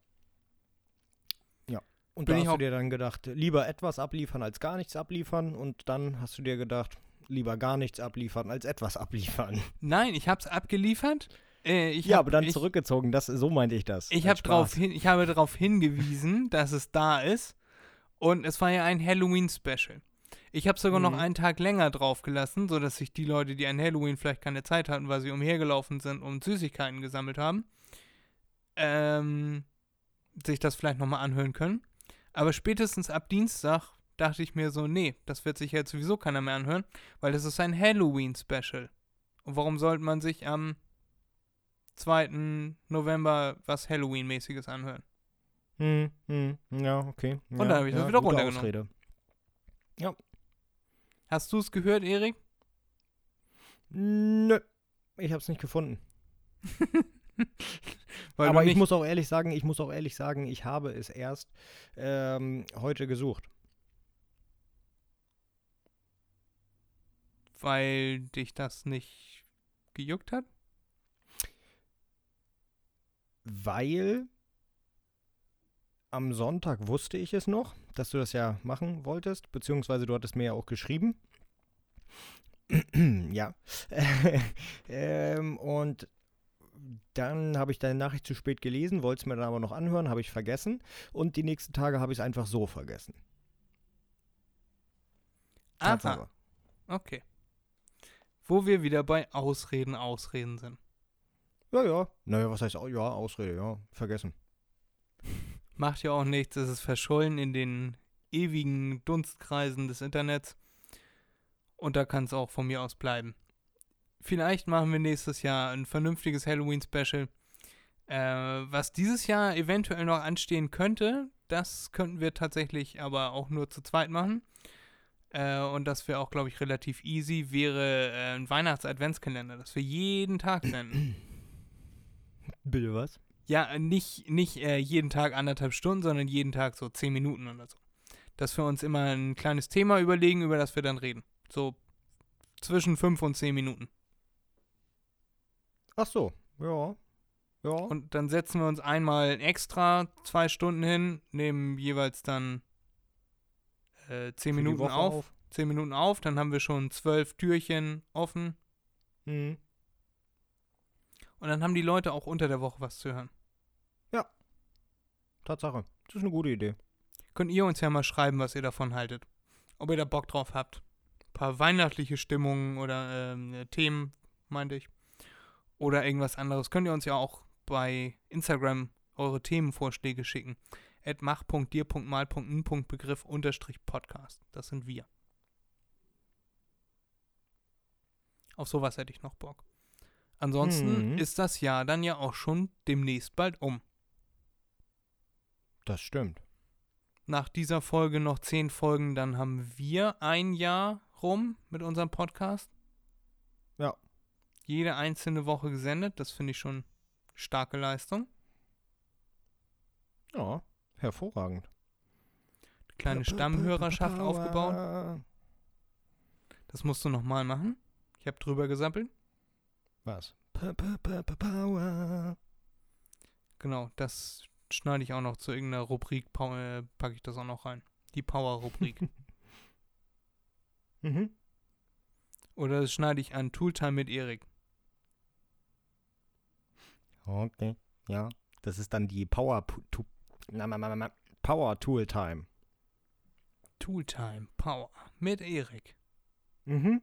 Und Bin da ich hast du dir dann gedacht, lieber etwas abliefern als gar nichts abliefern. Und dann hast du dir gedacht, lieber gar nichts abliefern als etwas abliefern. Nein, ich habe es abgeliefert. Äh, ich ja, hab- aber dann ich, zurückgezogen. Das, so meinte ich das. Ich, hab drauf hin, ich habe darauf hingewiesen, dass es da ist. Und es war ja ein Halloween-Special. Ich habe sogar noch Mhm. einen Tag länger drauf gelassen, sodass sich die Leute, die an Halloween vielleicht keine Zeit hatten, weil sie umhergelaufen sind und Süßigkeiten gesammelt haben, ähm, sich das vielleicht nochmal anhören können. Aber spätestens ab Dienstag dachte ich mir so, nee, das wird sich jetzt sowieso keiner mehr anhören, weil das ist ein Halloween-Special. Und warum sollte man sich am 2. November was Halloween-mäßiges anhören? Hm, hm, ja, okay. Und ja, dann hab ich das ja, wieder gute runtergenommen. Ausrede. Hast du es gehört, Erik? Nö, ich hab's nicht gefunden. Aber ich muss auch ehrlich sagen, ich muss auch ehrlich sagen, ich habe es erst ähm, heute gesucht. weil dich das nicht gejuckt hat? Weil am Sonntag wusste ich es noch, dass du das ja machen wolltest, beziehungsweise du hattest mir ja auch geschrieben. ja. ähm, und dann habe ich deine Nachricht zu spät gelesen, wollte es mir dann aber noch anhören, habe ich vergessen. Und die nächsten Tage habe ich es einfach so vergessen. Aha, okay. Wo wir wieder bei Ausreden, Ausreden sind. Ja, ja. Naja, was heißt, ja, Ausrede, ja, vergessen. Macht ja auch nichts, es ist verschollen in den ewigen Dunstkreisen des Internets. Und da kann es auch von mir aus bleiben. Vielleicht machen wir nächstes Jahr ein vernünftiges Halloween-Special. Äh, was dieses Jahr eventuell noch anstehen könnte, das könnten wir tatsächlich aber auch nur zu zweit machen. Äh, und das wäre auch, glaube ich, relativ easy, wäre äh, ein Weihnachts-Adventskalender, dass wir jeden Tag senden. Bitte was? Ja, nicht, nicht äh, jeden Tag anderthalb Stunden, sondern jeden Tag so zehn Minuten oder so. Dass wir uns immer ein kleines Thema überlegen, über das wir dann reden. So zwischen fünf und zehn Minuten. Ach so, ja. Ja. Und dann setzen wir uns einmal extra zwei Stunden hin, nehmen jeweils dann äh, zehn Für Minuten Woche auf, Zehn Minuten auf, dann haben wir schon zwölf Türchen offen. Mhm. Und dann haben die Leute auch unter der Woche was zu hören. Tatsache. Das ist eine gute Idee. Könnt ihr uns ja mal schreiben, was ihr davon haltet. Ob ihr da Bock drauf habt. Ein paar weihnachtliche Stimmungen oder äh, Themen, meinte ich. Oder irgendwas anderes. Könnt ihr uns ja auch bei Instagram eure Themenvorschläge schicken. At mach.dir.mal.n.begriff unterstrich Podcast. Das sind wir. Auf sowas hätte ich noch Bock. Ansonsten Mhm. ist das Jahr dann ja auch schon demnächst bald um. Das stimmt. nach dieser Folge noch zehn Folgen, dann haben wir ein Jahr rum mit unserem Podcast. Ja. Jede einzelne Woche gesendet, das finde ich schon starke Leistung. Ja, hervorragend. Kleine Stammhörerschaft aufgebaut. Das musst du nochmal machen. Ich habe drüber gesappelt. Was? Power. Genau, das schneide ich auch noch zu irgendeiner Rubrik, äh, packe ich das auch noch rein. Die Power-Rubrik. Mhm. Oder das schneide ich an Tooltime mit Erik. Okay. Ja, das ist dann die Power Tu- na, na, na. Power Tool Time. Tooltime, Power mit Erik. Mhm.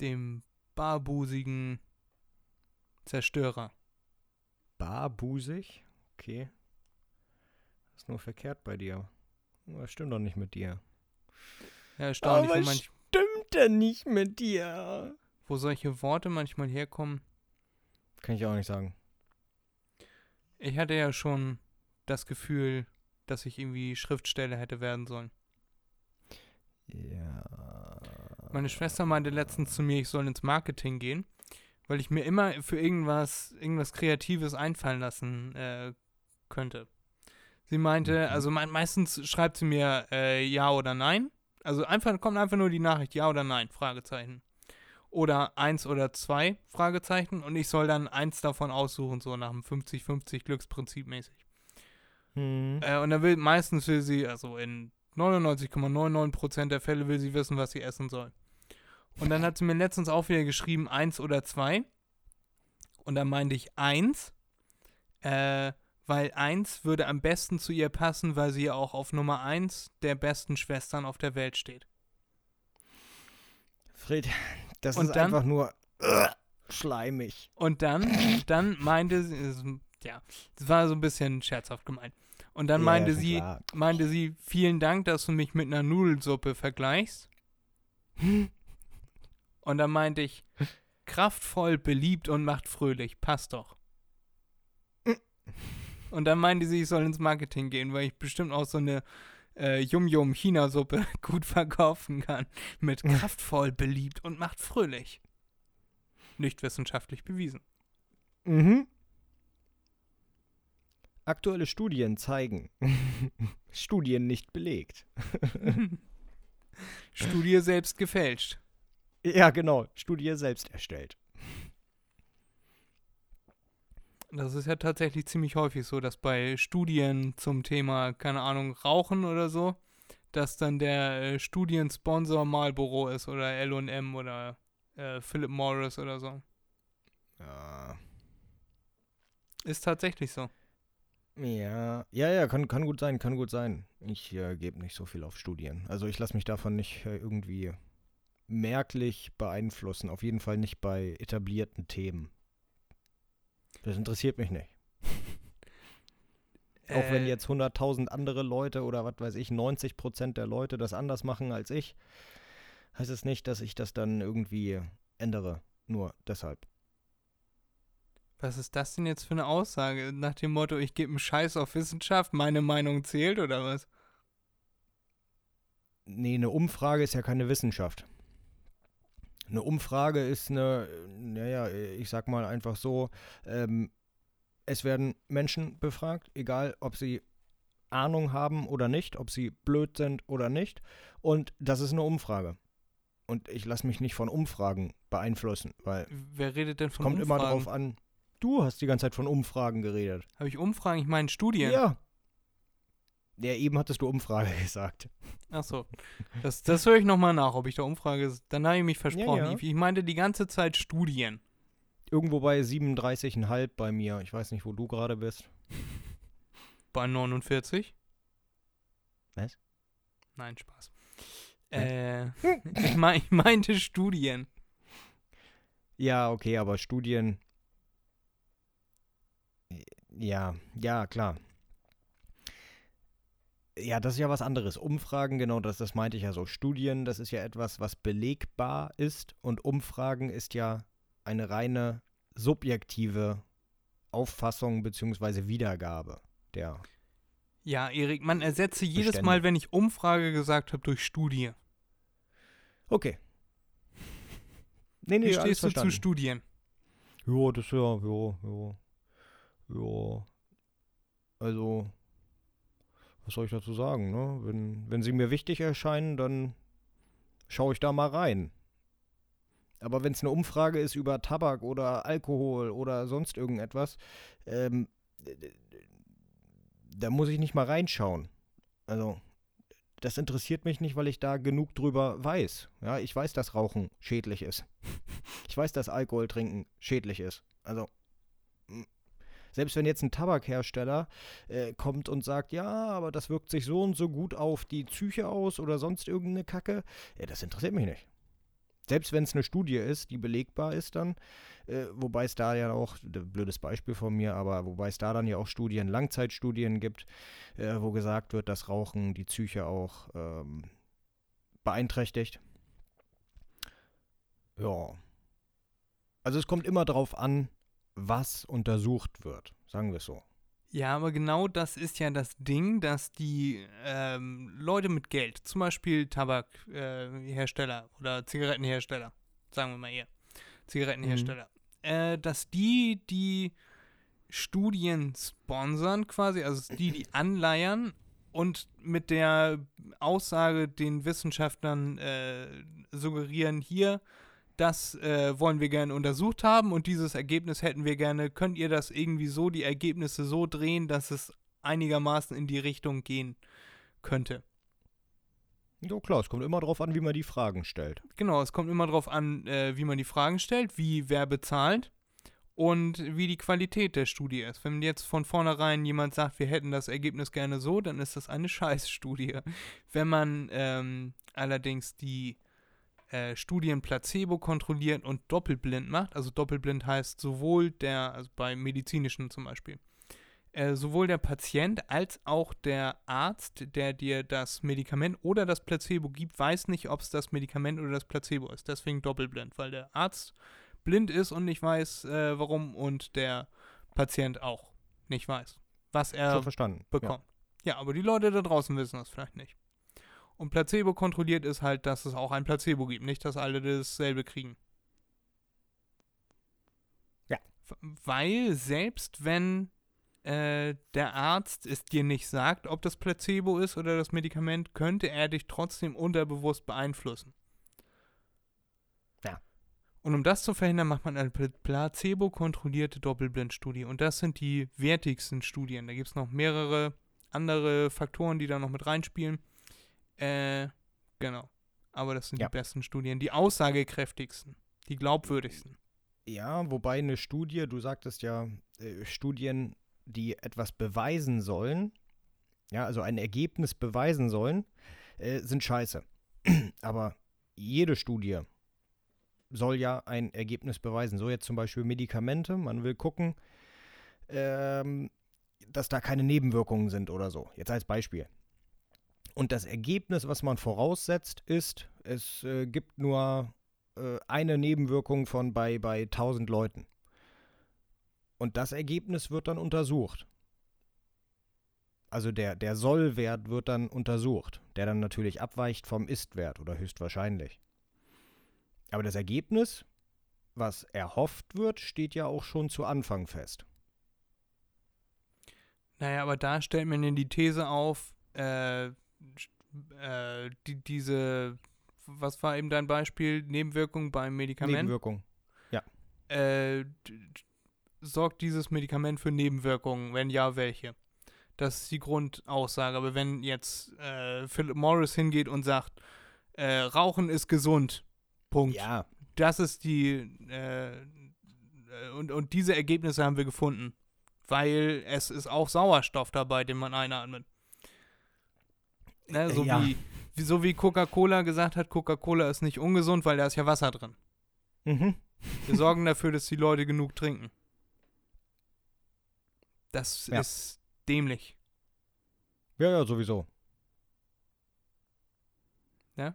dem barbusigen Zerstörer. Barbusig? Okay. Das ist nur verkehrt bei dir. Das stimmt doch nicht mit dir. Ja, erstaunlich, Aber manch, Stimmt denn nicht mit dir? wo solche Worte manchmal herkommen. Kann ich auch nicht sagen. Ich hatte ja schon das Gefühl, dass ich irgendwie Schriftsteller hätte werden sollen. Ja. Meine Schwester meinte letztens zu mir, ich soll ins Marketing gehen, weil ich mir immer für irgendwas, irgendwas Kreatives einfallen lassen äh, könnte. Sie meinte, Mhm. also me meistens schreibt sie mir äh, ja oder nein. Also einfach kommt einfach nur die Nachricht ja oder nein, Fragezeichen. Oder eins oder zwei Fragezeichen und ich soll dann eins davon aussuchen, so nach dem 50-50 Glücksprinzip mäßig. Hm. Äh, und dann will meistens will sie, also in 99,99% der Fälle will sie wissen, was sie essen soll. Und dann hat sie mir letztens auch wieder geschrieben, eins oder zwei. Und dann meinte ich eins, äh, weil 1 würde am besten zu ihr passen, weil sie ja auch auf Nummer 1 der besten Schwestern auf der Welt steht. Fred, das Und ist dann? einfach nur äh, schleimig. Und dann, dann meinte sie, ja, das war so ein bisschen scherzhaft gemeint. Und dann Ja, meinte schon sie, klar. meinte sie, vielen Dank, dass du mich mit einer Nudelsuppe vergleichst. Und dann meinte ich, kraftvoll, beliebt und macht fröhlich, passt doch. Und dann meinte sie, ich soll ins Marketing gehen, weil ich bestimmt auch so eine äh, Yum-Yum-China-Suppe gut verkaufen kann. Mit kraftvoll, beliebt und macht fröhlich. Nicht wissenschaftlich bewiesen. Mhm. Aktuelle Studien zeigen. Studien nicht belegt. Studie selbst gefälscht. Ja, genau. Studie selbst erstellt. Das ist ja tatsächlich ziemlich häufig so, dass bei Studien zum Thema, keine Ahnung, Rauchen oder so, dass dann der äh, Studiensponsor Marlboro ist oder L&M oder äh, Philip Morris oder so. Ja. Ist tatsächlich so. Ja, ja, ja, kann, kann gut sein, kann gut sein. Ich äh, gebe nicht so viel auf Studien. Also ich lasse mich davon nicht äh, irgendwie merklich beeinflussen. Auf jeden Fall nicht bei etablierten Themen. Das interessiert mich nicht. Auch wenn Äh, jetzt 100.000 andere Leute oder was weiß ich, 90% der Leute das anders machen als ich, heißt es nicht, dass ich das dann irgendwie ändere. Nur deshalb. Was ist das denn jetzt für eine Aussage? Nach dem Motto, ich gebe einen Scheiß auf Wissenschaft, meine Meinung zählt oder was? Nee, eine Umfrage ist ja keine Wissenschaft. Eine Umfrage ist eine, naja, ich sag mal einfach so, ähm, es werden Menschen befragt, egal ob sie Ahnung haben oder nicht, ob sie blöd sind oder nicht. Und das ist eine Umfrage. Und ich lasse mich nicht von Umfragen beeinflussen, weil Wer redet denn es von kommt immer Umfragen? drauf an. Du hast die ganze Zeit von Umfragen geredet. Habe ich Umfragen? Ich meine Studien. Ja. Ja, eben hattest du Umfrage gesagt. Ach so. Das, das höre ich nochmal nach, ob ich da Umfrage. Dann habe ich mich versprochen. ja. Ich, ich meinte die ganze Zeit Studien. Irgendwo bei 37,5 bei mir. Ich weiß nicht, wo du gerade bist. Bei 49? Was? Nein, Spaß. Äh, ich, mein, ich meinte Studien. Ja, okay, aber Studien. Ja, ja, klar. Ja, das ist ja was anderes. Umfragen, genau, das, das meinte ich ja so. Studien, das ist ja etwas, was belegbar ist. Und Umfragen ist ja eine reine subjektive Auffassung bzw. Wiedergabe der. Ja, Erik, man ersetze jedes Bestände. Mal, wenn ich Umfrage gesagt habe, durch Studie. Okay. Nee, nee, Wie stehst du zu. Studien? Ja, das ja, ja, ja. Ja. Also, was soll ich dazu sagen, ne? Wenn, wenn sie mir wichtig erscheinen, dann schaue ich da mal rein. Aber wenn es eine Umfrage ist über Tabak oder Alkohol oder sonst irgendetwas, ähm, da muss ich nicht mal reinschauen. Also, das interessiert mich nicht, weil ich da genug drüber weiß. Ja, ich weiß, dass Rauchen schädlich ist. Ich weiß, dass Alkohol trinken schädlich ist. Also, selbst wenn jetzt ein Tabakhersteller äh, kommt und sagt, ja, aber das wirkt sich so und so gut auf die Psyche aus oder sonst irgendeine Kacke, ja, das interessiert mich nicht. Selbst wenn es eine Studie ist, die belegbar ist dann, äh, wobei es da ja auch, blödes Beispiel von mir, aber wobei es da dann ja auch Studien, Langzeitstudien gibt, äh, wo gesagt wird, dass Rauchen die Psyche auch ähm, beeinträchtigt. Ja. Also es kommt immer darauf an, was untersucht wird, sagen wir es so. Ja, aber genau das ist ja das Ding, dass die ähm, Leute mit Geld, zum Beispiel Tabakhersteller äh, oder Zigarettenhersteller, sagen wir mal eher, Zigarettenhersteller, äh, dass die die Studien sponsern quasi, also die, die anleiern und mit der Aussage den Wissenschaftlern äh, suggerieren, hier, das äh, wollen wir gerne untersucht haben und dieses Ergebnis hätten wir gerne. Könnt ihr das irgendwie so, die Ergebnisse so drehen, dass es einigermaßen in die Richtung gehen könnte? Ja klar, es kommt immer darauf an, wie man die Fragen stellt. Genau, es kommt immer darauf an, äh, wie man die Fragen stellt, wie wer bezahlt und wie die Qualität der Studie ist. Wenn jetzt von vornherein jemand sagt, wir hätten das Ergebnis gerne so, dann ist das eine Scheißstudie. Wenn man ähm, allerdings die äh, Studien placebo kontrolliert und doppelblind macht, also doppelblind heißt sowohl der, also bei medizinischen zum Beispiel, äh, sowohl der Patient als auch der Arzt, der dir das Medikament oder das Placebo gibt, weiß nicht, ob es das Medikament oder das Placebo ist. Deswegen doppelblind, weil der Arzt blind ist und nicht weiß, äh, warum und der Patient auch nicht weiß, was er bekommt. Ja. aber die Leute da draußen wissen das vielleicht nicht. Und Placebo kontrolliert ist halt, dass es auch ein Placebo gibt, nicht, dass alle dasselbe kriegen. Ja. Weil selbst wenn äh, der Arzt es dir nicht sagt, ob das Placebo ist oder das Medikament, könnte er dich trotzdem unterbewusst beeinflussen. Ja. Und um das zu verhindern, macht man eine pla- placebo-kontrollierte Doppelblindstudie. Und das sind die wertigsten Studien. Da gibt es noch mehrere andere Faktoren, die da noch mit reinspielen. Äh, genau. Aber das sind Ja. die besten Studien, die aussagekräftigsten, die glaubwürdigsten. Ja, wobei eine Studie, du sagtest ja, äh, Studien, die etwas beweisen sollen, ja, also ein Ergebnis beweisen sollen, äh, sind scheiße. Aber jede Studie soll ja ein Ergebnis beweisen. So jetzt zum Beispiel Medikamente, man will gucken, ähm, dass da keine Nebenwirkungen sind oder so. Jetzt als Beispiel. Und das Ergebnis, was man voraussetzt, ist, es äh, gibt nur äh, eine Nebenwirkung von bei, bei 1000 Leuten. Und das Ergebnis wird dann untersucht. Also der, der Sollwert wird dann untersucht, der dann natürlich abweicht vom Ist-Wert oder höchstwahrscheinlich. Aber das Ergebnis, was erhofft wird, steht ja auch schon zu Anfang fest. Naja, aber da stellt man dann die These auf, äh, äh, die, diese, was war eben dein Beispiel, Nebenwirkung beim Medikament? Nebenwirkung. äh, d- d- sorgt dieses Medikament für Nebenwirkungen? Wenn ja, welche? Das ist die Grundaussage. Aber wenn jetzt äh, Philip Morris hingeht und sagt, äh, Rauchen ist gesund, Punkt. Ja, Das ist die, äh, äh, und, und diese Ergebnisse haben wir gefunden. Weil es ist auch Sauerstoff dabei, den man einatmet. Ne, so, Ja. wie, so wie Coca-Cola gesagt hat, Coca-Cola ist nicht ungesund, weil da ist ja Wasser drin. mhm. Wir sorgen dafür, dass die Leute genug trinken. Das Ja. ist dämlich. ja, ja, sowieso. Ja?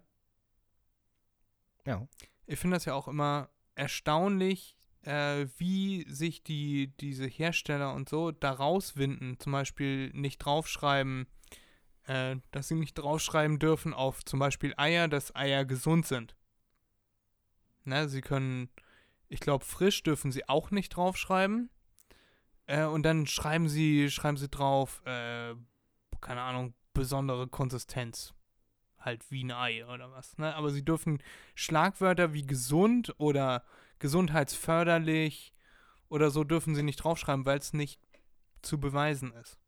Ja. Ich finde das ja auch immer erstaunlich, äh, wie sich die, diese Hersteller und so da rauswinden. Zum Beispiel nicht draufschreiben, äh, dass sie nicht draufschreiben dürfen auf zum Beispiel Eier, dass Eier gesund sind. Ne, sie können, ich glaube, frisch dürfen sie auch nicht draufschreiben. Äh, und dann schreiben sie, schreiben sie drauf, äh, keine Ahnung, besondere Konsistenz. Halt wie ein Ei oder was. Ne? Aber sie dürfen Schlagwörter wie gesund oder gesundheitsförderlich oder so dürfen sie nicht draufschreiben, weil es nicht zu beweisen ist.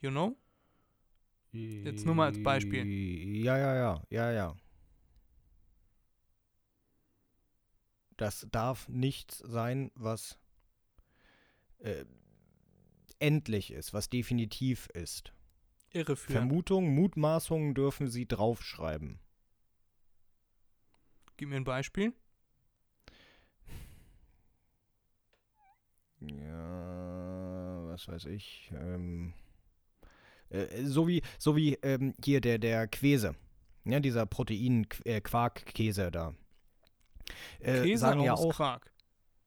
You know? Jetzt nur mal als Beispiel. Ja, ja, ja, ja, ja. Das darf nichts sein, was äh, endlich ist, was definitiv ist. Irreführend. Vermutungen, Mutmaßungen dürfen sie draufschreiben. Gib mir ein Beispiel. Ja, was weiß ich. Ähm, äh, so wie, so wie ähm, hier der, der Quäse. Ja, dieser Protein-Quark-Käse da. Äh, Käse sagen ja aus auch, Quark.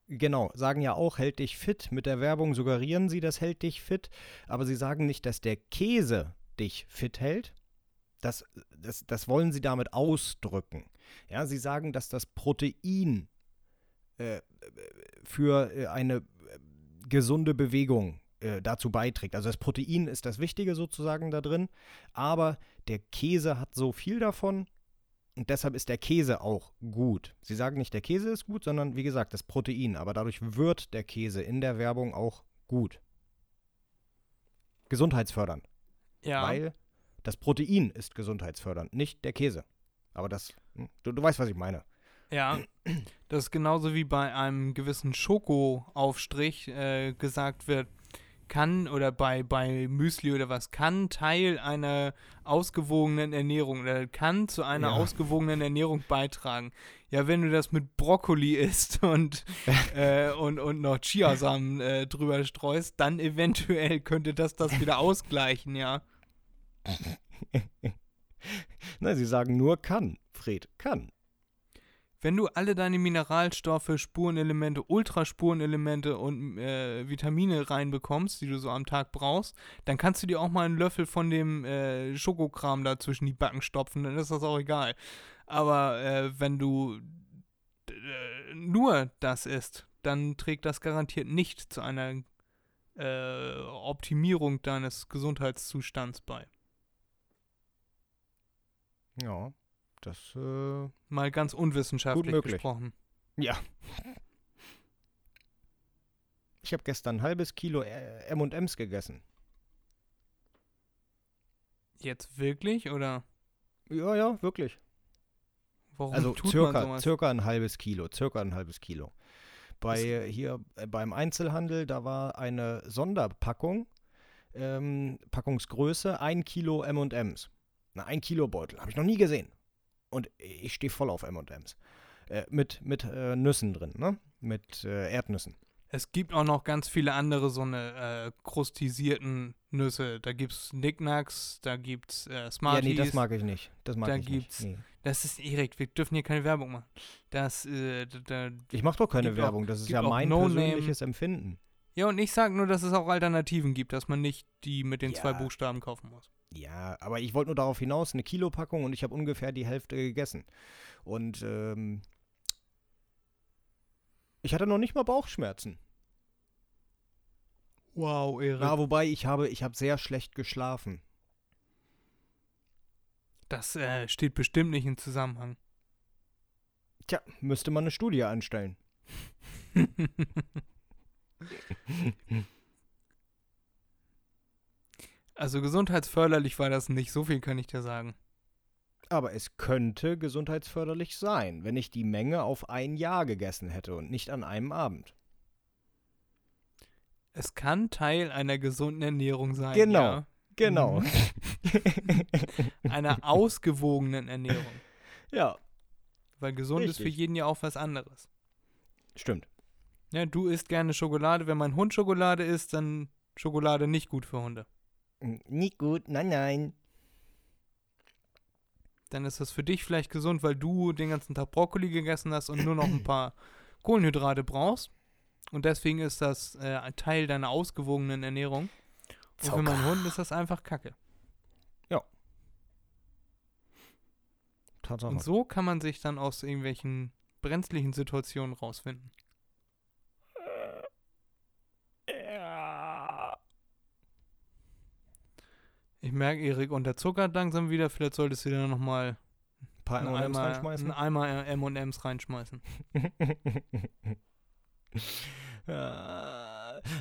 Genau, sagen ja auch, hält dich fit. Mit der Werbung suggerieren sie, das hält dich fit. Aber sie sagen nicht, dass der Käse dich fit hält. Das, das, das wollen sie damit ausdrücken. Ja, sie sagen, dass das Protein äh, für äh, eine äh, gesunde Bewegung äh, dazu beiträgt. Also das Protein ist das Wichtige sozusagen da drin. Aber der Käse hat so viel davon, und deshalb ist der Käse auch gut. Sie sagen nicht, der Käse ist gut, sondern wie gesagt, das Protein. Aber dadurch wird der Käse in der Werbung auch gut. Gesundheitsfördernd. Ja. Weil das Protein ist gesundheitsfördernd, nicht der Käse. Aber das, hm, du, du weißt, was ich meine. Ja, das ist genauso wie bei einem gewissen Schokoaufstrich äh, gesagt wird, kann oder bei, bei Müsli oder was, kann Teil einer ausgewogenen Ernährung oder kann zu einer Ja. ausgewogenen Ernährung beitragen. Ja, wenn du das mit Brokkoli isst und, äh, und, und noch Chiasamen äh, drüber streust, dann eventuell könnte das das wieder ausgleichen, ja. Nein, sie sagen nur kann, Fred, kann. Wenn du alle deine Mineralstoffe, Spurenelemente, Ultraspurenelemente und äh, Vitamine reinbekommst, die du so am Tag brauchst, dann kannst du dir auch mal einen Löffel von dem äh, Schokokram da zwischen die Backen stopfen, dann ist das auch egal. Aber äh, wenn du äh, nur das isst, dann trägt das garantiert nicht zu einer äh, Optimierung deines Gesundheitszustands bei. Ja, das, äh, Mal ganz unwissenschaftlich gesprochen. ja. Ich habe gestern ein halbes Kilo äh, M&M's gegessen. Jetzt wirklich oder Ja, ja, wirklich. warum Also tut man circa, sowas? circa ein halbes Kilo, circa ein halbes Kilo. Bei hier äh, beim Einzelhandel, da war eine Sonderpackung, ähm, Packungsgröße, ein Kilo M&M's. Na, ein Kilo Beutel, habe ich noch nie gesehen. Und ich stehe voll auf M&M's. Äh, mit mit äh, Nüssen drin, ne? Mit äh, Erdnüssen. Es gibt auch noch ganz viele andere so eine äh, krustisierten Nüsse. Da gibt's Knickknacks, da gibt's äh, Ja, Smarties. nee, das mag ich nicht. Das mag da ich gibt's- nicht. Nee. Das ist Erik, wir dürfen hier keine Werbung machen. Das, äh, da, Ich mache doch keine Gibt auch- Werbung, das ist ja mein No-Name- persönliches Empfinden. ja, und ich sag nur, dass es auch Alternativen gibt, dass man nicht die mit den zwei Ja. Buchstaben kaufen muss. Ja, aber ich wollte nur darauf hinaus, eine Kilopackung und ich habe ungefähr die Hälfte gegessen. Und ähm, ich hatte noch nicht mal Bauchschmerzen. Wow, Erik. Na, wobei ich habe, ich habe sehr schlecht geschlafen. Das äh, steht bestimmt nicht im Zusammenhang. Tja, müsste man eine Studie anstellen. also gesundheitsförderlich war das nicht, so viel kann ich dir sagen. Aber es könnte gesundheitsförderlich sein, wenn ich die Menge auf ein Jahr gegessen hätte und nicht an einem Abend. Es kann Teil einer gesunden Ernährung sein. Genau. Ja? Genau. Einer ausgewogenen Ernährung. ja, Weil gesund ist für Richtig. jeden ja auch was anderes. stimmt. Ja, du isst gerne Schokolade. Wenn mein Hund Schokolade isst, dann Schokolade nicht gut für Hunde. Nicht gut, nein, nein. Dann ist das für dich vielleicht gesund, weil du den ganzen Tag Brokkoli gegessen hast und nur noch ein paar Kohlenhydrate brauchst. Und deswegen ist das äh, ein Teil deiner ausgewogenen Ernährung. Und für meinen Hund ist das einfach Kacke. Tatsache. Und so kann man sich dann aus irgendwelchen brenzlichen Situationen rausfinden. Ich merke, Erik unterzuckert langsam wieder. Vielleicht solltest du dir nochmal Ein paar M&M's reinschmeißen. Eimer M&M's reinschmeißen.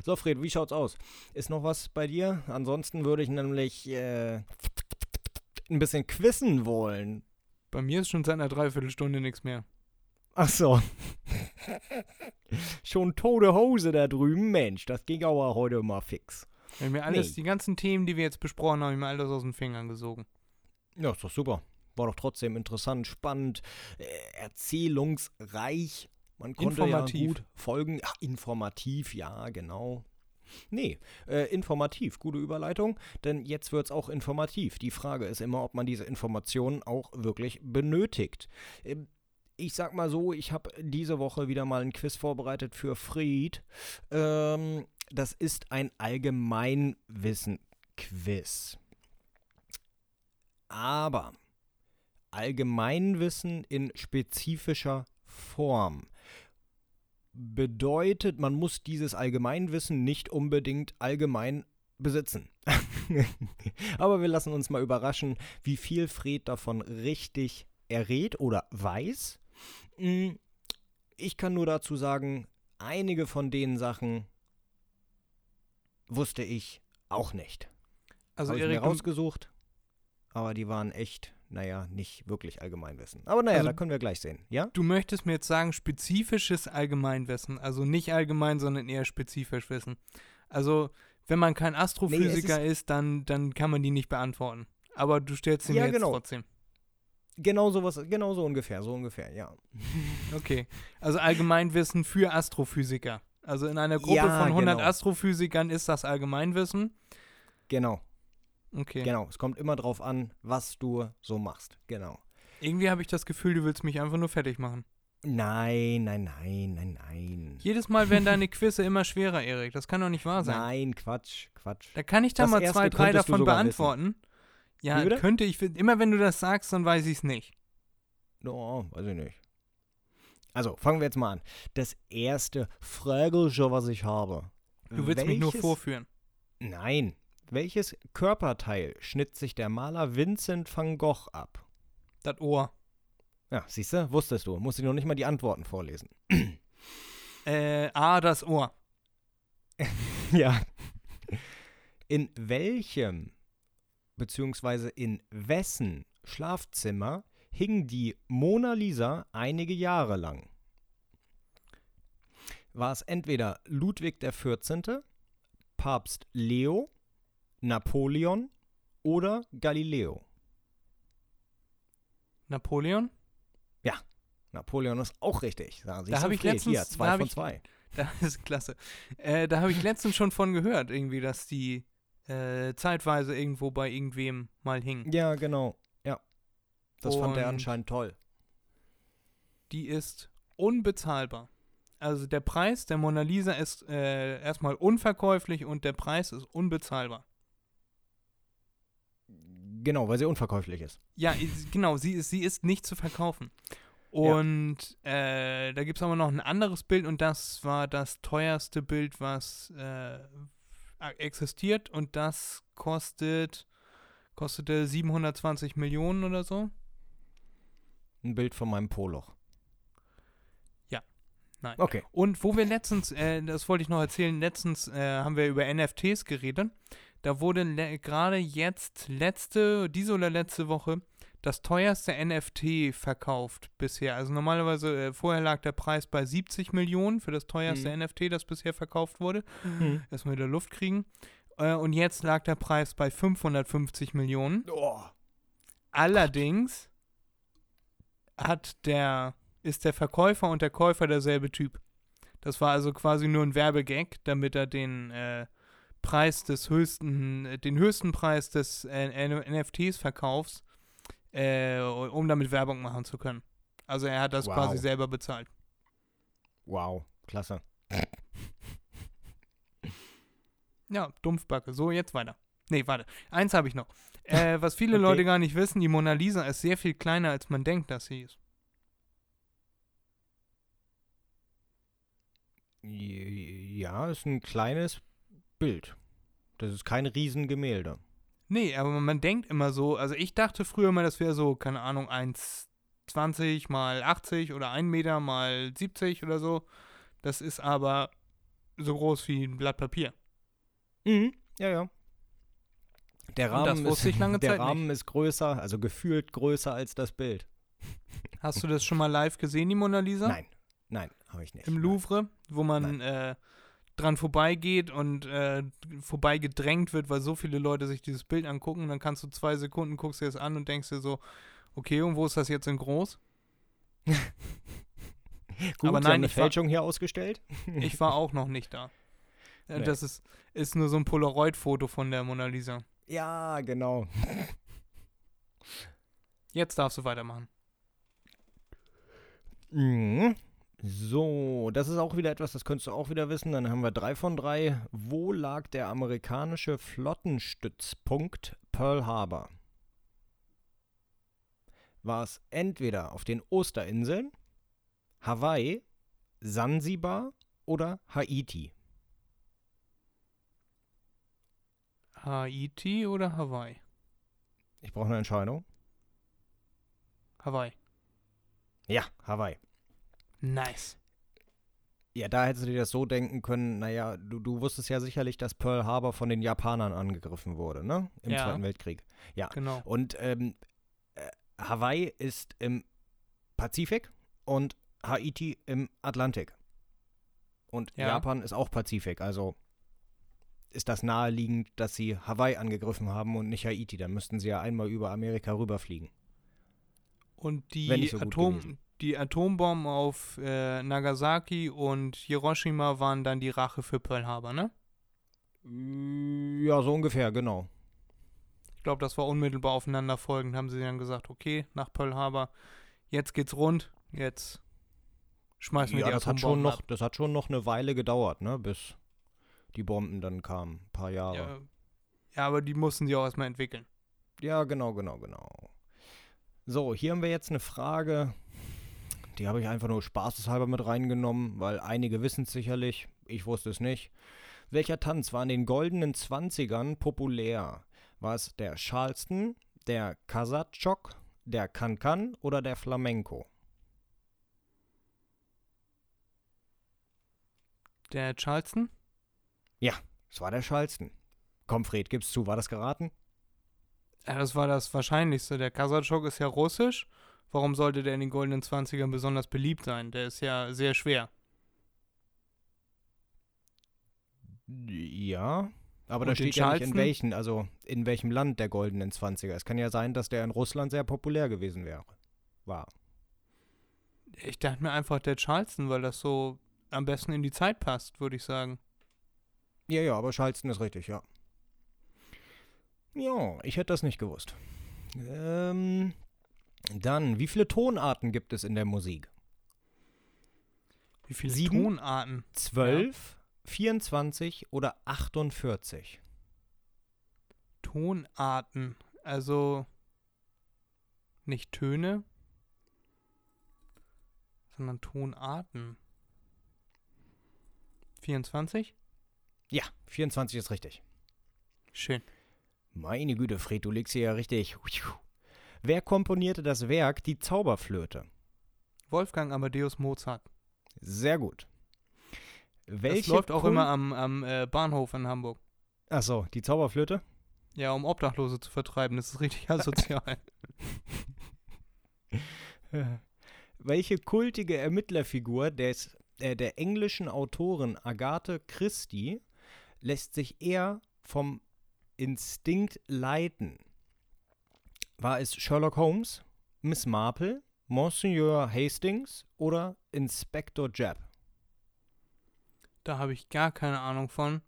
So, Fred, wie schaut's aus? Ist noch was bei dir? Ansonsten würde ich nämlich äh, ein bisschen quissen wollen. Bei mir ist schon seit einer Dreiviertelstunde nichts mehr. Ach so. Schon tote Hose da drüben. Mensch, das ging aber heute mal fix. Wenn mir alles, Nee. die ganzen Themen, die wir jetzt besprochen haben, hab ich mir alles aus den Fingern gesogen. Ja, ist doch super. War doch trotzdem interessant, spannend, äh, erzählungsreich. Man konnte Informativ. ja gut folgen. Ach, informativ, ja, genau. Nee, äh, informativ, gute Überleitung, denn jetzt wird es auch informativ. Die Frage ist immer, ob man diese Informationen auch wirklich benötigt. Ähm, ich sag mal so, ich habe diese Woche wieder mal ein Quiz vorbereitet für Fried. Ähm, das ist ein Allgemeinwissen-Quiz. Aber Allgemeinwissen in spezifischer Form bedeutet, man muss dieses Allgemeinwissen nicht unbedingt allgemein besitzen. Aber wir lassen uns mal überraschen, wie viel Fred davon richtig errät oder weiß. Mm, Ich kann nur dazu sagen, einige von den Sachen wusste ich auch nicht. Also Habe ich mir Erik, rausgesucht, aber die waren echt naja, nicht wirklich Allgemeinwissen. Aber naja, Also- da können wir gleich sehen. Ja? Du möchtest mir jetzt sagen, spezifisches Allgemeinwissen. Also nicht allgemein, sondern eher spezifisch wissen. Also, wenn man kein Astrophysiker ist, dann, dann kann man die nicht beantworten. Aber du stellst sie Ja, mir jetzt genau. trotzdem. Genau sowas, genau so ungefähr, so ungefähr, ja. Okay. Also Allgemeinwissen für Astrophysiker. Also in einer Gruppe Ja, von 100 genau. Astrophysikern ist das Allgemeinwissen. Genau, Okay. genau. Es kommt immer drauf an, was du so machst. Genau. Irgendwie habe ich das Gefühl, du willst mich einfach nur fertig machen. Nein, nein, nein, nein, nein. Jedes Mal werden deine Quizze immer schwerer, Erik. Das kann doch nicht wahr sein. Nein, Quatsch, Quatsch. Da kann ich da Das mal zwei, drei davon beantworten. Ja, könnte ich. Immer wenn du das sagst, dann weiß ich es nicht. Oh, weiß ich nicht. Also, fangen wir jetzt mal an. Das erste Fragelchen, was ich habe. Du willst mich nur Welches- vorführen. Nein. Welches Körperteil schnitt sich der Maler Vincent van Gogh ab? Das Ohr. Ja, siehst du, wusstest du. Musst du noch nicht mal die Antworten vorlesen. Äh, A, das Ohr. Ja. In welchem, beziehungsweise in wessen Schlafzimmer hing die Mona Lisa einige Jahre lang? War es entweder Ludwig XIV., Papst Leo, Napoleon oder Galileo? Napoleon? Napoleon ist auch richtig. Sagen Sie Da so, hab ich letztens- Hier, da zwei von ich- zwei. Das ist klasse. Äh, da habe ich letztens schon von gehört, irgendwie, dass die äh, zeitweise irgendwo bei irgendwem mal hing. Ja, genau. Ja. Das fand er Und- anscheinend toll. Die ist unbezahlbar. Also der Preis der Mona Lisa ist äh, erstmal unverkäuflich und der Preis ist unbezahlbar. Genau, weil sie unverkäuflich ist. Ja, genau, sie ist, sie ist nicht zu verkaufen. Und äh, da gibt es aber noch ein anderes Bild und das war das teuerste Bild, was äh, existiert und das kostet kostete 720 Millionen oder so. Ein Bild von meinem Poloch. Ja. Nein. Okay. Und wo wir letztens, äh, das wollte ich noch erzählen, letztens äh, haben wir über NFTs geredet. Da wurde gerade jetzt, letzte, diese oder letzte Woche, das teuerste NFT verkauft bisher. Also normalerweise, äh, vorher lag der Preis bei 70 Millionen für das teuerste Mhm. NFT, das bisher verkauft wurde. Mhm. Erstmal wieder Luft kriegen. Äh, und jetzt lag der Preis bei 550 Millionen. Oh. Allerdings hat der, ist der Verkäufer und der Käufer derselbe Typ. Das war also quasi nur ein Werbegag, damit er den äh, Preis des höchsten, äh, den höchsten Preis des äh, NFTs verkaufs, äh, um damit Werbung machen zu können. Also er hat das Wow. quasi selber bezahlt. Wow, klasse. Ja, Dumpfbacke. So, jetzt weiter. Nee, warte. Eins habe ich noch. Äh, was viele Okay. Leute gar nicht wissen, die Mona Lisa ist sehr viel kleiner, als man denkt, dass sie ist. Ja, ist ein kleines Bild. Das ist kein Riesengemälde. Nee, aber man denkt immer so, also ich dachte früher mal, das wäre so, keine Ahnung, 1,20 mal 80 oder 1 Meter mal 70 oder so. Das ist aber so groß wie ein Blatt Papier. Mhm. Ja, ja. Der Rahmen, ist, ich lange der. Rahmen ist größer, also gefühlt größer als das Bild. Hast du das schon mal live gesehen, die Mona Lisa? Nein, nein, habe ich nicht. Im. Louvre, wo man äh, dran vorbeigeht und äh, vorbeigedrängt wird, weil so viele Leute sich dieses Bild angucken. Dann kannst du zwei Sekunden, guckst dir das an und denkst dir so, okay, und wo ist das jetzt in groß? Gut, aber nein, eine ich war- Fälschung hier ausgestellt. Ich war auch noch nicht da. Äh, Nee. Das ist, ist nur so ein Polaroid-Foto von der Mona Lisa. Ja, genau. Jetzt darfst du weitermachen. Mhm. So, das ist auch wieder etwas, das könntest du auch wieder wissen. Dann haben wir drei von drei. Wo lag der amerikanische Flottenstützpunkt Pearl Harbor? War es entweder auf den Osterinseln, Hawaii, Sansibar oder Haiti? Haiti oder Hawaii? Ich brauche eine Entscheidung. Hawaii. Ja, Hawaii. Nice. Ja, da hättest du dir das so denken können, naja, du, du wusstest ja sicherlich, dass Pearl Harbor von den Japanern angegriffen wurde, ne? Im Ja. Zweiten Weltkrieg. Ja. Genau. Und ähm, äh, Hawaii ist im Pazifik und Haiti im Atlantik. Und Ja. Japan ist auch Pazifik, also ist das naheliegend, dass sie Hawaii angegriffen haben und nicht Haiti. Dann müssten sie ja einmal über Amerika rüberfliegen. Und die, so Atom. Die Atombomben auf äh, Nagasaki und Hiroshima waren dann die Rache für Pearl Harbor, ne? Ja, so ungefähr, genau. Ich glaube, das war unmittelbar aufeinanderfolgend. Haben sie dann gesagt, okay, nach Pearl Harbor, jetzt geht's rund, jetzt schmeißen wir Ja, die das hat, schon Atombomben noch, ab. das hat schon noch eine Weile gedauert, ne, bis die Bomben dann kamen. Ein paar Jahre. Ja, ja, aber die mussten sie auch erstmal entwickeln. Ja, genau, genau, genau. So, hier haben wir jetzt eine Frage, die habe ich einfach nur spaßeshalber mit reingenommen, weil einige wissen es sicherlich, ich wusste es nicht. Welcher Tanz war in den goldenen Zwanzigern populär? War es der Charleston, der Kasachok, der Cancan oder der Flamenco? Der Charleston? Es war der Charleston. Komm, Fred, gib's zu, war das geraten? Ja, das war das Wahrscheinlichste. Der Kasachok ist ja russisch. Warum sollte der in den goldenen 20ern besonders beliebt sein? Der ist ja sehr schwer. Ja, aber da Und den steht ja nicht in welchen, also in welchem Land der goldenen Zwanziger. Es kann ja sein, dass der in Russland sehr populär gewesen wäre. War. Ich dachte mir einfach der Charleston, weil das so am besten in die Zeit passt, würde ich sagen. Ja, ja, aber Charleston ist richtig, ja. Ja, ich hätte das nicht gewusst. Ähm, dann, wie viele Tonarten gibt es in der Musik? Wie viele Sieben? Tonarten? 12, 24 oder 48? Tonarten. Also nicht Töne, sondern Tonarten. 24? Ja, 24 ist richtig. Schön. Meine Güte, Fred, du legst hier ja richtig. Wer komponierte das Werk Die Zauberflöte? Wolfgang Amadeus Mozart. Sehr gut. Welche das läuft auch Kun- immer am, am äh, Bahnhof in Hamburg. Ach so, die Zauberflöte? Ja, um Obdachlose zu vertreiben. Das ist richtig asozial. Welche kultige Ermittlerfigur des, äh, der englischen Autorin Agathe Christie lässt sich eher vom Instinkt leiten? War es Sherlock Holmes, Miss Marple, Monsieur Hastings oder Inspector Japp? da habe ich gar keine Ahnung von.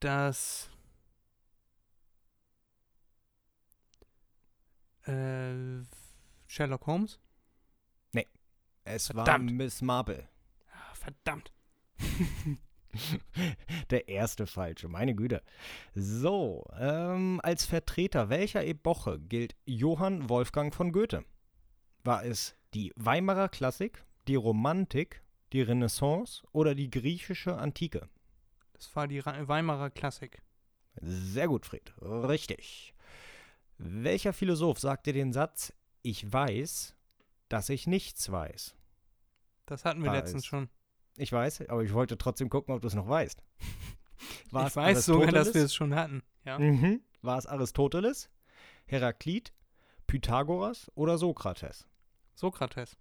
Das. Äh, Sherlock Holmes? Es Verdammt. war Miss Marple. Ah, verdammt. Der erste falsche, meine Güte. So, ähm, als Vertreter welcher Epoche gilt Johann Wolfgang von Goethe? War es die Weimarer Klassik, die Romantik, die Renaissance oder die griechische Antike? Das war die Weimarer Klassik. Sehr gut, Fred. Richtig. Welcher Philosoph sagte den Satz, ich weiß, dass ich nichts weiß? Das hatten wir War letztens es schon. Ich weiß, aber ich wollte trotzdem gucken, ob du es noch weißt. War ich weiß sogar, dass wir es schon hatten. Ja. Mhm. War es Aristoteles, Heraklit, Pythagoras oder Sokrates? Sokrates.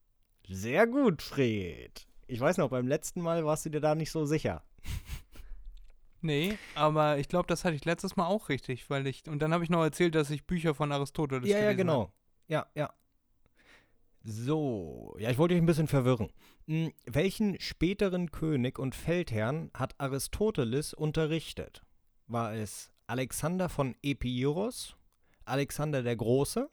Sehr gut, Fred. Ich weiß noch, beim letzten Mal warst du dir da nicht so sicher. Nee, aber ich glaube, das hatte ich letztes Mal auch richtig, weil ich. Und dann habe ich noch erzählt, dass ich Bücher von Aristoteles ja, ja, gelesen genau. habe. Ja, ja. So, ja, ich wollte dich ein bisschen verwirren. Hm, welchen späteren König und Feldherrn hat Aristoteles unterrichtet? War es Alexander von Epeiros, Alexander der Große,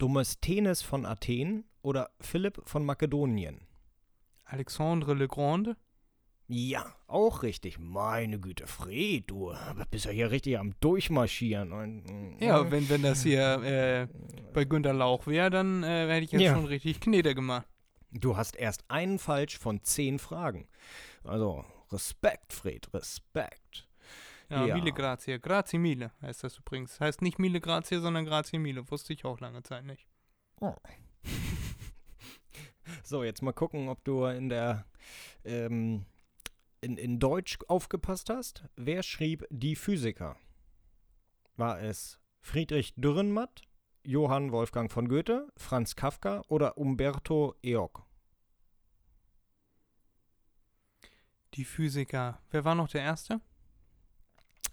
Demosthenes von Athen oder Philipp von Makedonien? Alexandre Le Grande? Ja, auch richtig. Meine Güte, Fred, du bist ja hier richtig am Durchmarschieren. Ja, wenn, wenn das hier äh, bei Günter Lauch wäre, dann äh, hätte ich jetzt Ja. schon richtig Knete gemacht. Du hast erst einen falsch von zehn Fragen. Also, Respekt, Fred, Respekt. Ja, Ja. Mille Grazie. Grazie Mille heißt das übrigens. Heißt nicht Mille Grazie, sondern Grazie Mille. Wusste ich auch lange Zeit nicht. So, jetzt mal gucken, ob du in der ähm, in, in Deutsch aufgepasst hast. Wer schrieb Die Physiker? War es Friedrich Dürrenmatt, Johann Wolfgang von Goethe, Franz Kafka oder Umberto Eoc? Die Physiker. Wer war noch der Erste?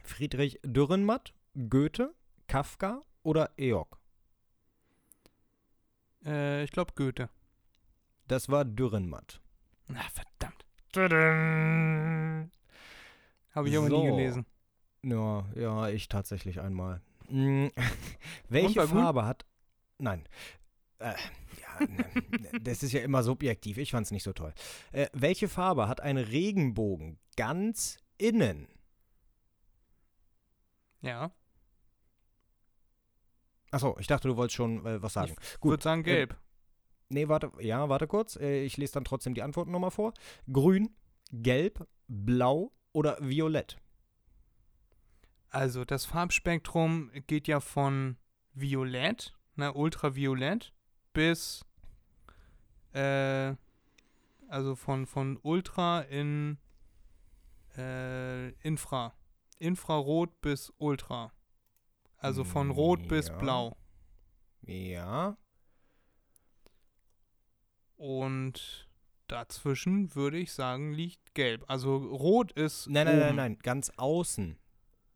Friedrich Dürrenmatt, Goethe, Kafka oder Eoc? Äh, ich glaube Goethe. Das war Dürrenmatt. Na, verdammt. Habe ich aber So. nie gelesen. Ja, ja, ich tatsächlich einmal. Mm, Welche gut? Farbe hat. Nein. Äh, ja, ne, das ist ja immer subjektiv. Ich fand's nicht so toll. Äh, welche Farbe hat ein Regenbogen ganz innen? Ja. Achso, ich dachte, du wolltest schon äh, was sagen. Ich Gut. würde sagen gelb. Nee, warte, ja, warte kurz. Äh, ich lese dann trotzdem die Antworten nochmal vor. Grün, gelb, blau oder violett? Also das Farbspektrum geht ja von Violett, ne, Ultraviolett, bis äh, also von, von Ultra in äh, Infra. Infrarot bis Ultra. Also von Rot bis Ja. Blau. Ja. Und dazwischen würde ich sagen, liegt Gelb. Also Rot ist. Nein, nein, oben. nein, nein, ganz außen.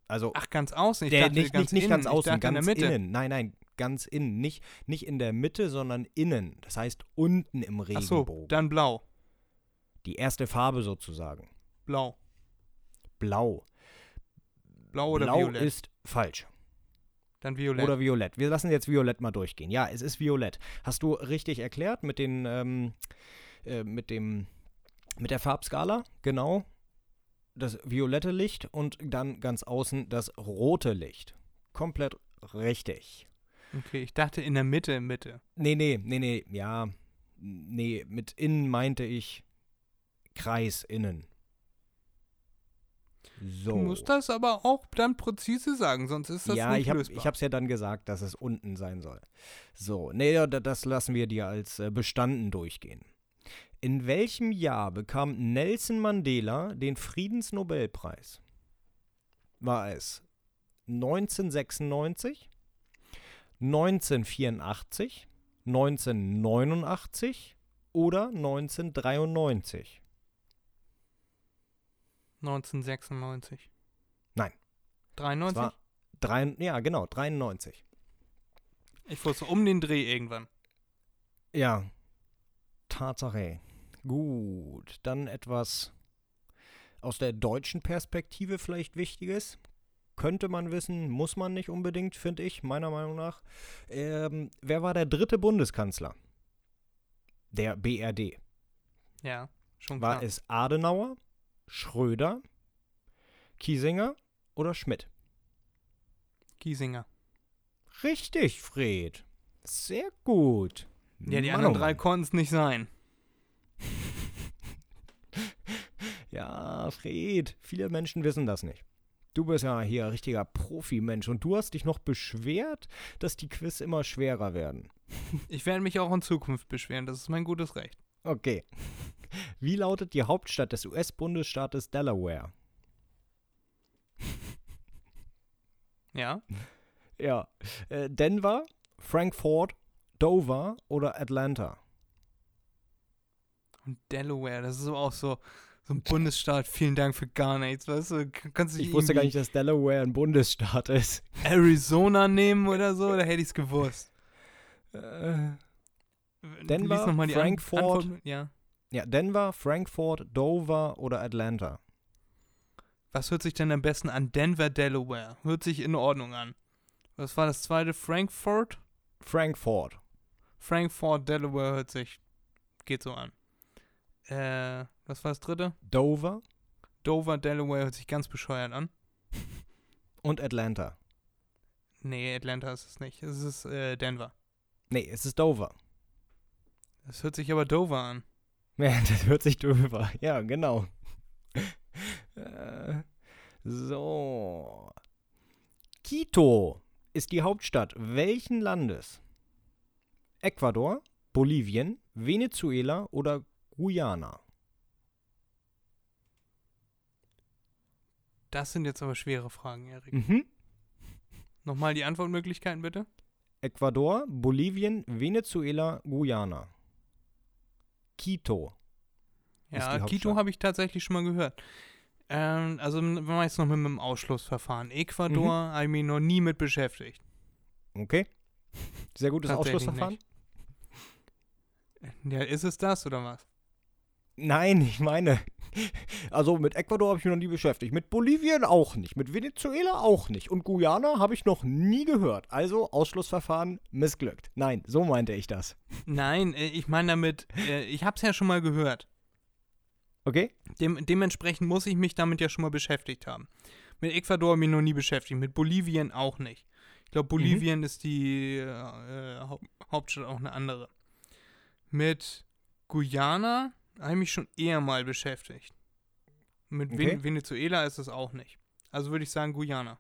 Also Ach, ganz außen. Ich der, dachte nicht, ganz nicht, nicht innen. ganz außen, ganz in der Mitte. innen. Nein, nein, ganz innen. Nicht, nicht in der Mitte, sondern innen. Das heißt unten im Ach so, Regenbogen. dann Blau. Die erste Farbe sozusagen. Blau. Blau. Blau oder Blau Violett? ist falsch. Dann Violett. Oder Violett. Wir lassen jetzt Violett mal durchgehen. Ja, es ist Violett. Hast du richtig erklärt mit den, ähm, äh, mit dem, mit der Farbskala? Genau. Das violette Licht und dann ganz außen das rote Licht. Komplett richtig. okay, ich dachte in der Mitte, Mitte. Nee, nee, nee, nee, ja. Nee, mit innen meinte ich Kreis innen. So. Du musst das aber auch dann präzise sagen, sonst ist das ja, nicht ich habe lösbar. ich hab's ja dann gesagt, dass es unten sein soll. So, nee, ja, da- das lassen wir dir als äh, bestanden durchgehen. In welchem Jahr bekam Nelson Mandela den Friedensnobelpreis? War es 1996, 1984, 1989 oder 1993? 1996. Nein. 93? Es war drei, ja, genau, 93. ich wusste um den Dreh irgendwann. Ja, Tatsache. Gut, dann etwas aus der deutschen Perspektive vielleicht Wichtiges. Könnte man wissen, muss man nicht unbedingt, finde ich, meiner Meinung nach. Ähm, wer war der dritte Bundeskanzler? Der BRD. Ja, schon War klar. es Adenauer, Schröder, Kiesinger oder Schmidt? Giesinger. Richtig, Fred. Sehr gut. Ja, die Mann, anderen oh drei konnten es nicht sein. Ja, Fred, viele Menschen wissen das nicht. Du bist ja hier ein richtiger Profi-Mensch und du hast dich noch beschwert, dass die Quiz immer schwerer werden. Ich werde mich auch in Zukunft beschweren, das ist mein gutes Recht. Okay. Wie lautet die Hauptstadt des US-Bundesstaates Delaware? Ja? Ja. Äh, Denver, Frankfurt, Dover oder Atlanta? Und Delaware, das ist auch so, so ein Bundesstaat, vielen Dank für gar nichts, weißt du? Kannst du Ich wusste gar nicht, dass Delaware ein Bundesstaat ist. Arizona nehmen oder so, da hätte ich es gewusst. Äh, Denver, An- Frankfurt. Antwort- ja. Ja, Denver, Frankfurt, Dover oder Atlanta? Was hört sich denn am besten an? Denver, Delaware. Hört sich in Ordnung an. Was war das zweite? Frankfurt? Frankfurt. Frankfurt, Delaware hört sich. Geht so an. Äh, was war das dritte? Dover Dover, Delaware hört sich ganz bescheuert an. und Atlanta. Nee, Atlanta ist es nicht. Es ist äh, Denver. Nee, es ist Dover. Das hört sich aber Dover an. Das hört sich drüber. Ja, genau. Äh, so. Quito ist die Hauptstadt welchen Landes? Ecuador, Bolivien, Venezuela oder Guyana? Das sind jetzt aber schwere Fragen, Erik. Mhm. Nochmal die Antwortmöglichkeiten bitte. Ecuador, Bolivien, Venezuela, Guyana. Quito. Ja, Quito habe ich tatsächlich schon mal gehört. Ähm, also wenn man jetzt noch mit dem Ausschlussverfahren. Ecuador Mhm. habe ich mich noch nie mit beschäftigt. Okay. Sehr gutes Ausschlussverfahren. Ja, ist es das oder was? Nein, ich meine, also mit Ecuador habe ich mich noch nie beschäftigt. Mit Bolivien auch nicht. Mit Venezuela auch nicht. Und Guyana habe ich noch nie gehört. Also Ausschlussverfahren missglückt. Nein, so meinte ich das. Nein, äh, ich meine damit, äh, ich habe es ja schon mal gehört. Okay? Dem, dementsprechend muss ich mich damit ja schon mal beschäftigt haben. Mit Ecuador habe ich mich noch nie beschäftigt, mit Bolivien auch nicht. Ich glaube, Bolivien ist die äh, Haupt Hauptstadt auch eine andere. Mit Guyana habe ich mich schon eher mal beschäftigt. Mit Okay. Ven Venezuela ist es auch nicht. Also würde ich sagen Guyana.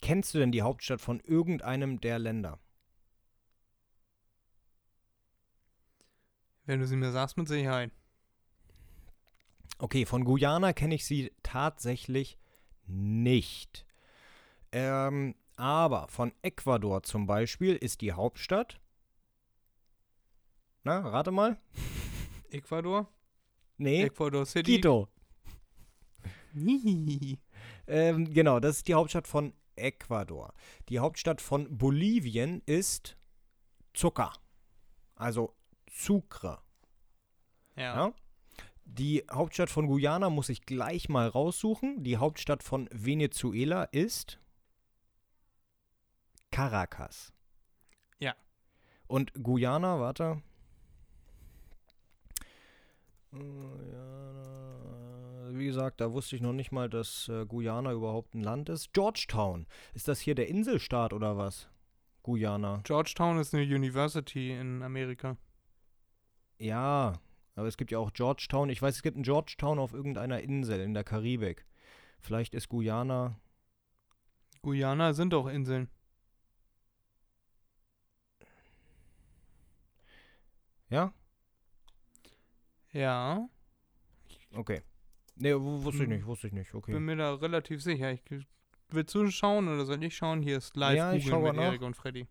Kennst du denn die Hauptstadt von irgendeinem der Länder? Wenn du sie mir sagst, mit Sicherheit. Okay, von Guyana kenne ich sie tatsächlich nicht. Ähm, aber von Ecuador zum Beispiel ist die Hauptstadt. Na, rate mal. Ecuador? Nee, Ecuador City? Quito. Ähm, genau, das ist die Hauptstadt von Ecuador. Die Hauptstadt von Bolivien ist Zucker. Also Sucre. ja. Ja? Die Hauptstadt von Guyana muss ich gleich mal raussuchen. Die Hauptstadt von Venezuela ist Caracas. Ja. Und Guyana, warte. Guyana, Wie gesagt, da wusste ich noch nicht mal, dass äh, Guyana überhaupt ein Land ist. Georgetown. Ist das hier der Inselstaat oder was? Guyana. Georgetown ist eine University in Amerika. Ja, aber es gibt ja auch Georgetown. Ich weiß, es gibt ein Georgetown auf irgendeiner Insel in der Karibik. Vielleicht ist Guyana. Guyana sind doch Inseln. Ja? Ja, Okay. Nee, wu- wusste ich Hm. nicht, wusste ich nicht. Okay. bin mir da relativ sicher. Ich, willst du schauen oder soll ich schauen? Hier ist live Ja, schau mit nach. Erik und Freddy.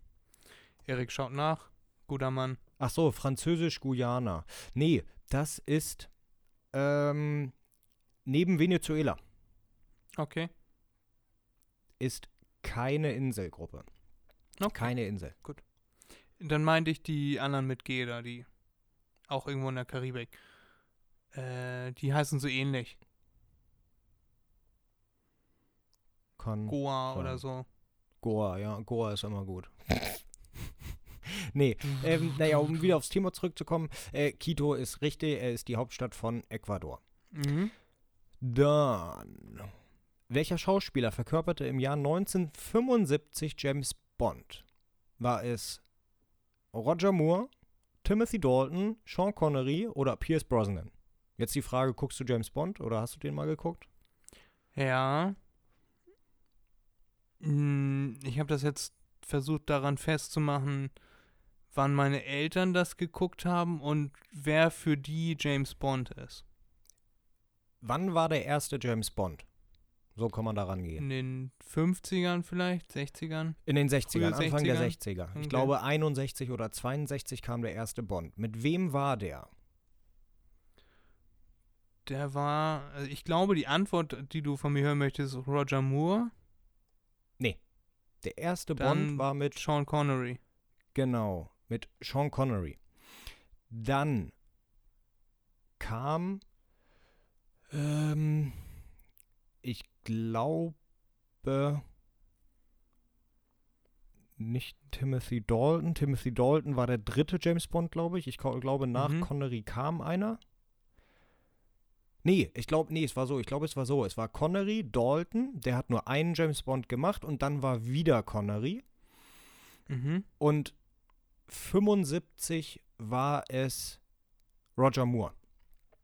Erik schaut nach. Guter Mann. Ach so, Französisch Guyana. Nee, das ist ähm, neben Venezuela. Okay. Ist keine Inselgruppe. okay. Keine Insel. Dann meinte ich die anderen mit G da, die auch irgendwo in der Karibik. Äh, die heißen so ähnlich. Kann Goa sein. oder so. Goa, ja, Goa ist immer gut. nee, ähm, naja, um wieder aufs Thema zurückzukommen, äh, Quito ist richtig, er ist die Hauptstadt von Ecuador. Mhm. Dann, welcher Schauspieler verkörperte im Jahr 1975 James Bond? War es Roger Moore, Timothy Dalton, Sean Connery oder Pierce Brosnan? Jetzt die Frage, guckst du James Bond oder hast du den mal geguckt? Ja. Hm, Ich habe das jetzt versucht daran festzumachen, wann meine Eltern das geguckt haben und wer für die James Bond ist. Wann war der erste James Bond? So kann man da rangehen. In den 50ern vielleicht, 60ern? In den 60ern, Frühe Anfang der 60er? 60er. Ich Okay. glaube 61 oder 62 kam der erste Bond. Mit wem war der? Der war, also ich glaube, die Antwort, die du von mir hören möchtest, ist Roger Moore, Der erste Dann Bond war mit, Sean Connery. genau, mit Sean Connery. Dann kam, ähm, ich glaube, nicht Timothy Dalton. Timothy Dalton war der dritte James Bond, glaube ich. Ich glaube, nach Mhm. Connery kam einer. Nee, ich glaube, nee, es war so. Ich glaube, es war so. Es war Connery, Dalton, der hat nur einen James Bond gemacht und dann war wieder Connery. Mhm. Und 75 war es Roger Moore.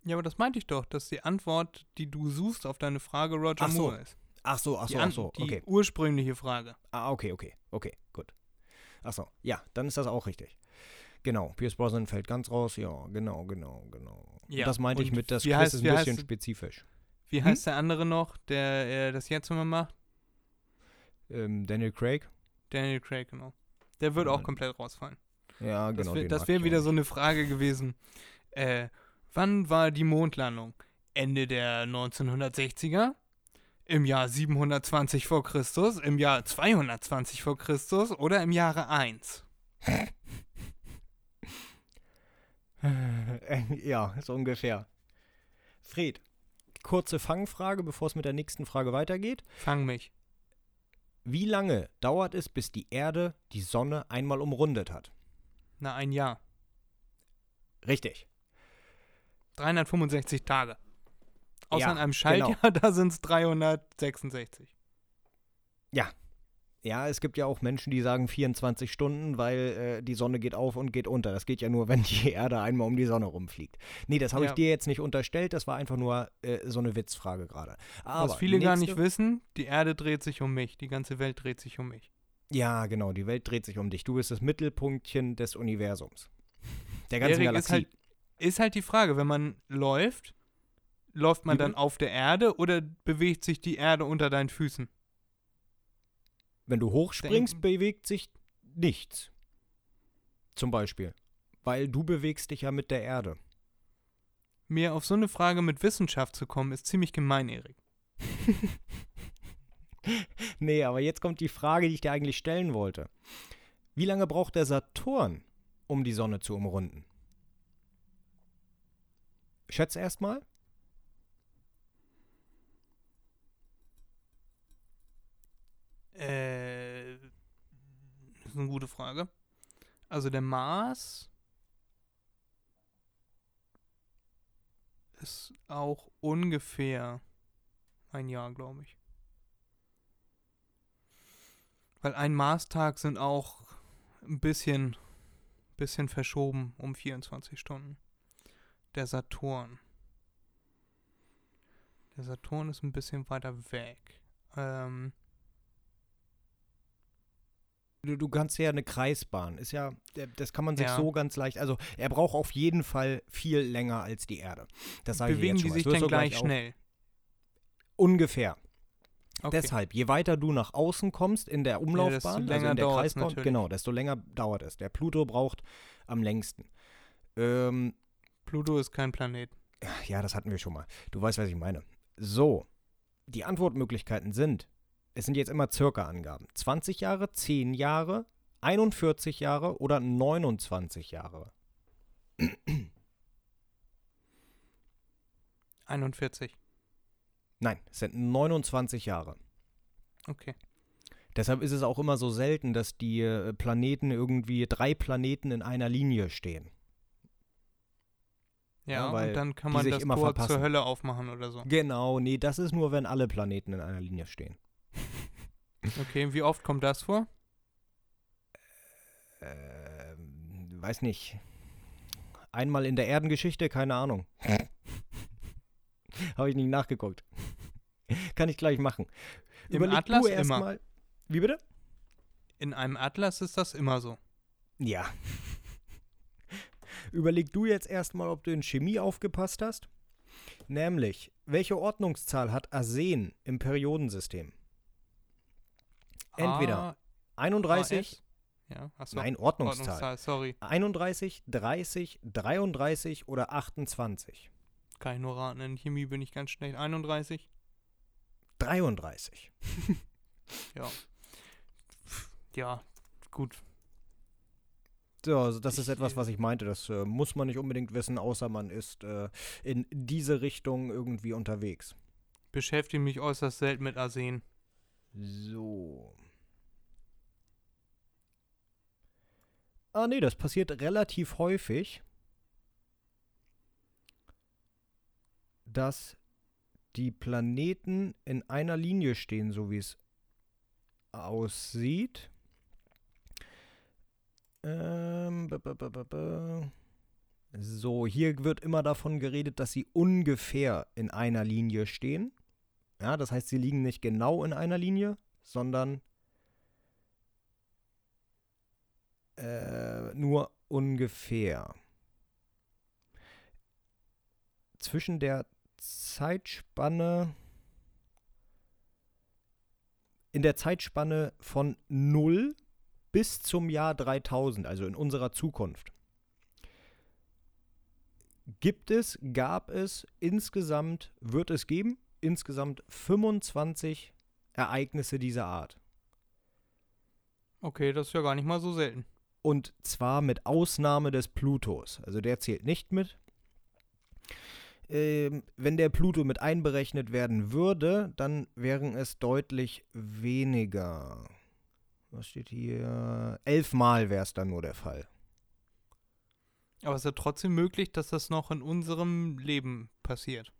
Ja, aber das meinte ich doch, dass die Antwort, die du suchst auf deine Frage, Roger Ach so. Moore ist. Ach so, ach so, ach so. Die Okay. ursprüngliche Frage. Ah, okay, okay, okay, gut. Ach so, ja, dann ist das auch richtig. Genau, Pierce Brosnan fällt ganz raus. Ja, genau, genau, genau. Ja, das meinte ich mit, das Quiz heißt- ist ein heißt- bisschen spezifisch. Wie Hm? heißt der andere noch, der äh, das jetzt immer macht? Ähm, Daniel Craig? Daniel Craig, genau. Der wird auch komplett rausfallen. Ja, Das genau. wär- das mag wäre wieder so eine Frage gewesen. Äh, wann war die Mondlandung? Ende der 1960er? Im Jahr 720 vor Christus? Im Jahr 220 vor Christus? Oder im Jahre 1? nicht. ja, so ungefähr. Fred, kurze Fangfrage, bevor es mit der nächsten Frage weitergeht. Fang mich. Wie lange dauert es, bis die Erde die Sonne einmal umrundet hat? Na, ein Jahr. Richtig. 365 Tage. Außer Ja, in einem Schaltjahr, da sind es 366. Ja, es gibt ja auch Menschen, die sagen 24 Stunden, weil äh, die Sonne geht auf und geht unter. Das geht ja nur, wenn die Erde einmal um die Sonne rumfliegt. Nee, das habe ich Ja. dir jetzt nicht unterstellt. Das war einfach nur äh, so eine Witzfrage gerade. Was viele gar nächste- nicht wissen, die Erde dreht sich um mich. Die ganze Welt dreht sich um mich. Ja, genau. Die Welt dreht sich um dich. Du bist das Mittelpunktchen des Universums. Der ganzen Erik, Galaxie. ist halt, ist halt die Frage, wenn man läuft, läuft man Wie dann auf der Erde oder bewegt sich die Erde unter deinen Füßen? Wenn du hochspringst, Denken- bewegt sich nichts. Zum Beispiel. Weil du bewegst dich ja mit der Erde. Mir auf so eine Frage mit Wissenschaft zu kommen, ist ziemlich gemein, Erik. Nee, aber jetzt kommt die Frage, die ich dir eigentlich stellen wollte. Wie lange braucht der Saturn, um die Sonne zu umrunden? Schätze erstmal. Äh, ist eine gute Frage. Also der Mars ist auch ungefähr ein Jahr, glaube ich. Weil ein Marstag sind auch ein bisschen, bisschen verschoben um 24 Stunden. Der Saturn. Der Saturn ist ein bisschen weiter weg. Ähm, Du, du kannst ja eine Kreisbahn. Ist ja, das kann man sich Ja. so ganz leicht. Also er braucht auf jeden Fall viel länger als die Erde. Das sage ich bewegen jetzt die schon sich dann du gleich schnell? Ungefähr. Okay. Deshalb, je weiter du nach außen kommst in der Umlaufbahn, desto also länger in der Kreisbahn, genau, desto länger dauert es. Der Pluto braucht am längsten. Ähm, Pluto ist kein Planet. ja, das hatten wir schon mal. Du weißt, was ich meine. So, die Antwortmöglichkeiten sind, es sind jetzt immer circa Angaben. 20 Jahre, 10 Jahre, 41 Jahre oder 29 Jahre. 41. Nein, es sind 29 Jahre. Okay. Deshalb ist es auch immer so selten, dass die äh, Planeten irgendwie, drei Planeten in einer Linie stehen. Ja, Ja, weil und dann kann man sich das immer Tor verpassen. zur Hölle aufmachen oder so. Genau, nee, das ist nur, wenn alle Planeten in einer Linie stehen. Okay, wie oft kommt das vor? Ähm, weiß nicht. Einmal in der Erdengeschichte, keine Ahnung. Habe ich nicht nachgeguckt. Kann ich gleich machen. Im Überleg Atlas du immer. erstmal. Wie bitte? In einem Atlas ist das immer so. Ja. Überleg du jetzt erstmal, ob du in Chemie aufgepasst hast. Nämlich, welche Ordnungszahl hat Arsen im Periodensystem? Entweder A, 31, AS? Ja, achso. nein, Ordnungszahl. Ordnungszahl, sorry. 31, 30, 33 oder 28? Kann ich nur raten. In Chemie bin ich ganz schnell. 31? 33. Ja. Ja, gut. So, also das ist Ich, etwas, äh, was ich meinte. Das äh, muss man nicht unbedingt wissen, außer man ist äh, in diese Richtung irgendwie unterwegs. Beschäftige mich äußerst selten mit Arsen. So. Ah, nee, das passiert relativ häufig, dass die Planeten in einer Linie stehen, so wie es aussieht. Ähm, b -b -b. So, hier wird immer davon geredet, dass sie ungefähr in einer Linie stehen. Ja, das heißt, sie liegen nicht genau in einer Linie, sondern äh, nur ungefähr. Zwischen der Zeitspanne in der Zeitspanne von 0 bis zum Jahr 3000, also in unserer Zukunft, gibt es, gab es, insgesamt wird es geben, insgesamt 25 Ereignisse dieser Art. Okay, das ist ja gar nicht mal so selten. Und zwar mit Ausnahme des Plutos. Also der zählt nicht mit. Ähm, wenn der Pluto mit einberechnet werden würde, dann wären es deutlich weniger. Was steht hier? Elfmal wäre es dann nur der Fall. Aber es ist ja trotzdem möglich, dass das noch in unserem Leben passiert.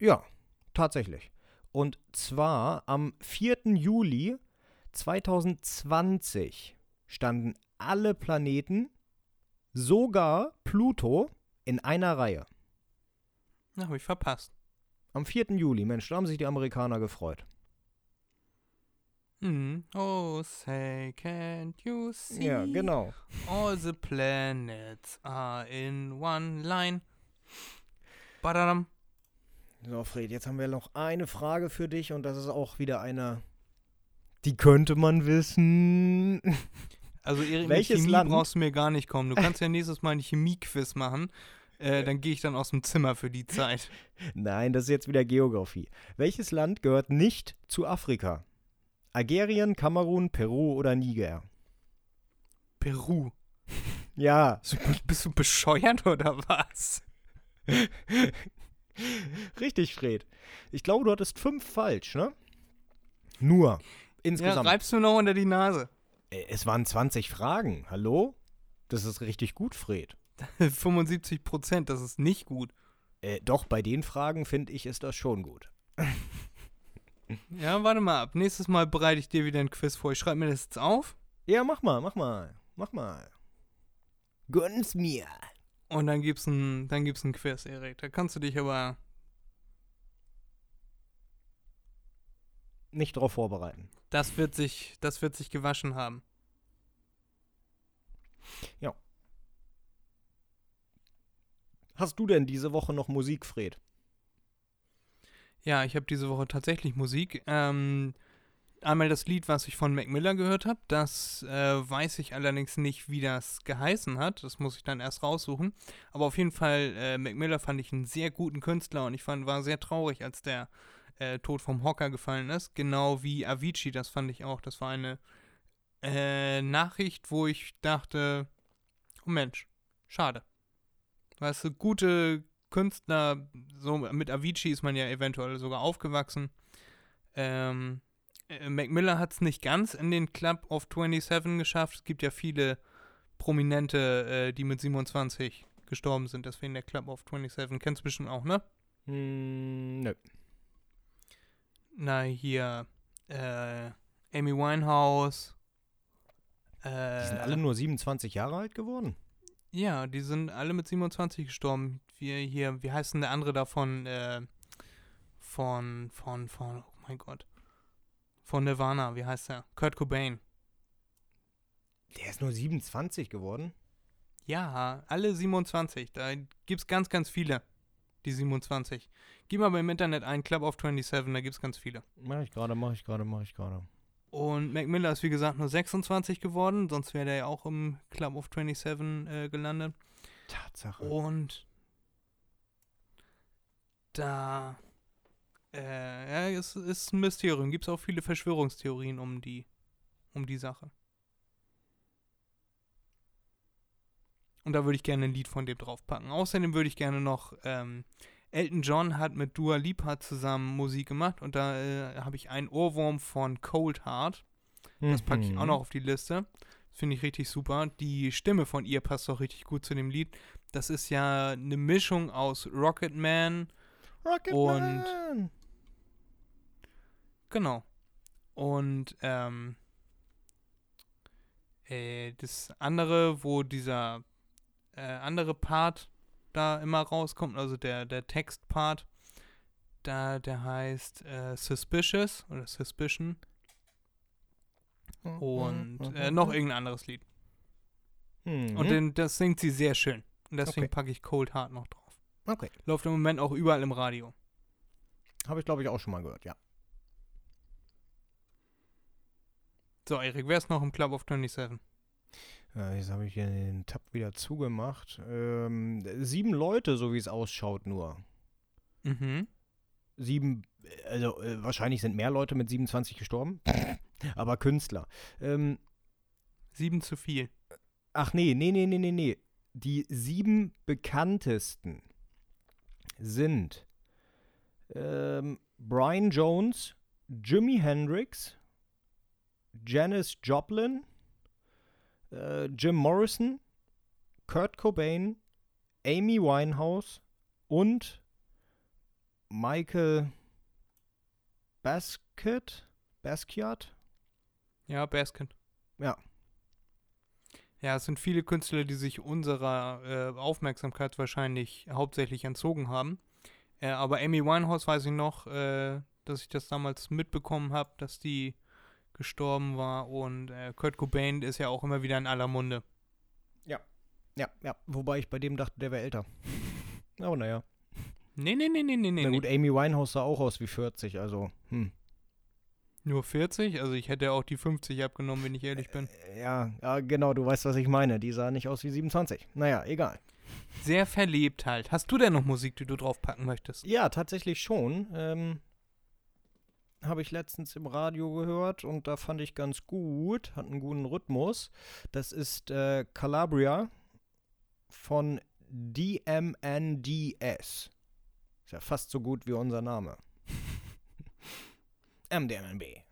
Ja, tatsächlich. Und zwar am 4. Juli 2020 standen alle Planeten, sogar Pluto, in einer Reihe. Na, habe ich verpasst. Am 4. Juli, Mensch, da haben sich die Amerikaner gefreut. Mhm. Oh, say, can't you see? Ja, genau. All the planets are in one line. Badadam. So, Fred, jetzt haben wir noch eine Frage für dich und das ist auch wieder eine, die könnte man wissen. Also, Erik, Welches Chemie Land? brauchst du mir gar nicht kommen. Du kannst ja nächstes Mal ein Chemie-Quiz machen. Äh, dann gehe ich dann aus dem Zimmer für die Zeit. Nein, das ist jetzt wieder Geografie. Welches Land gehört nicht zu Afrika? Algerien, Kamerun, Peru oder Niger? Peru. Ja, Bist du bescheuert oder was? richtig, Fred. Ich glaube, du hattest fünf falsch, ne? Nur. Ja, Insgesamt. reibst du noch unter die Nase. Äh, es waren 20 Fragen. Hallo? Das ist richtig gut, Fred. 75 Prozent, das ist nicht gut. Äh, doch, bei den Fragen finde ich, ist das schon gut. Ja, warte mal ab. Nächstes Mal bereite ich dir wieder ein Quiz vor. Ich schreibe mir das jetzt auf Ja, mach mal, mach mal, mach mal. Gönn's mir. und dann gibt's ein, dann gibt's ein Quiz, Erik. Da kannst du dich aber. Nicht drauf vorbereiten. Das wird sich, das wird sich gewaschen haben. Hast du denn diese Woche noch Musik, Fred? Ja, ich habe diese Woche tatsächlich Musik. Ähm, einmal das Lied, was ich von Mac Miller gehört habe. Das äh, weiß ich allerdings nicht, wie das geheißen hat. Das muss ich dann erst raussuchen. Aber auf jeden Fall, äh, Mac Miller fand ich einen sehr guten Künstler und ich fand, war sehr traurig, als der äh, tot vom Hocker gefallen ist. Genau wie Avicii, das fand ich auch. Das war eine äh, Nachricht, wo ich dachte, oh Mensch, schade. Weißt du, gute Künstler, so mit Avicii ist man ja eventuell sogar aufgewachsen. Ähm, äh, Mac Miller hat es nicht ganz in den Club of 27 geschafft. Es gibt ja viele Prominente, äh, die mit 27 gestorben sind, deswegen der Club of 27. Kennst du bestimmt auch, ne? Hm, nö. Na, hier, äh, Amy Winehouse. Äh, Die sind alle nur 27 Jahre alt geworden? Ja, die sind alle mit 27 gestorben. Wir hier, wie heißt denn der andere davon? Äh, von, von, von, oh mein Gott. Von Nirvana, wie heißt der? Kurt Cobain. Der ist nur 27 geworden? Ja, alle 27. Da gibt's ganz, ganz viele, die 27. Gib mal beim Internet ein Club of 27, da gibt's ganz viele. Mach ich gerade, mach ich gerade, mach ich gerade. Und Mac Miller ist wie gesagt nur 26 geworden, sonst wäre der ja auch im Club of 27 äh, gelandet. Tatsache. Und da äh, ja, es ist ein Mysterium. Gibt es auch viele Verschwörungstheorien um die, um die Sache. Und da würde ich gerne ein Lied von dem draufpacken. Außerdem würde ich gerne noch, ähm, Elton John hat mit Dua Lipa zusammen Musik gemacht und da äh, habe ich einen Ohrwurm von Cold Heart. Das packe ich auch noch auf die Liste. Das finde ich richtig super. Die Stimme von ihr passt auch richtig gut zu dem Lied. Das ist ja eine Mischung aus Rocket Man, Rocket und- Man. genau. Und ähm, äh, das andere, wo dieser äh, andere Part da immer rauskommt, also der, der Textpart, da der heißt äh, Suspicious oder Suspicion und äh, noch irgendein anderes Lied. Mhm. Und den, das singt sie sehr schön. Und deswegen Okay. packe ich Cold Heart noch drauf. Okay. Läuft im Moment auch überall im Radio. Habe ich, glaube ich, auch schon mal gehört, ja. So, Erik, wer ist noch im Club of 27? Jetzt habe ich hier den Tab wieder zugemacht. Ähm, sieben Leute, so wie es ausschaut, nur. Mhm. Sieben, also äh, wahrscheinlich sind mehr Leute mit 27 gestorben, aber Künstler. Ähm, Sieben zu viel. ach nee, nee, nee, nee, nee, nee. Die sieben bekanntesten sind ähm, Brian Jones, Jimi Hendrix, Janis Joplin, äh, Jim Morrison, Kurt Cobain, Amy Winehouse und Michael Basquiat. Basquiat? Ja, Baskin. Ja. Ja, es sind viele Künstler, die sich unserer äh, Aufmerksamkeit wahrscheinlich hauptsächlich entzogen haben. Äh, aber Amy Winehouse weiß ich noch, äh, dass ich das damals mitbekommen habe, dass die gestorben war. Und äh, Kurt Cobain ist ja auch immer wieder in aller Munde. Ja, ja. Wobei ich bei dem dachte, der wäre älter. Aber naja. Nee, nee, nee, nee, nee, nee. Na gut, Amy Winehouse sah auch aus wie 40, also, hm. Nur 40? Also ich hätte auch die 50 abgenommen, wenn ich ehrlich bin. Ja, ja, genau, du weißt, was ich meine. Die sah nicht aus wie 27. Naja, egal. Sehr verlebt halt. Hast du denn noch Musik, die du draufpacken möchtest? Ja, tatsächlich schon. Ähm, Habe ich letztens im Radio gehört und da fand ich ganz gut, hat einen guten Rhythmus. Das ist äh, Calabria von DMNDS. Ist ja fast so gut wie unser Name. MDMNB.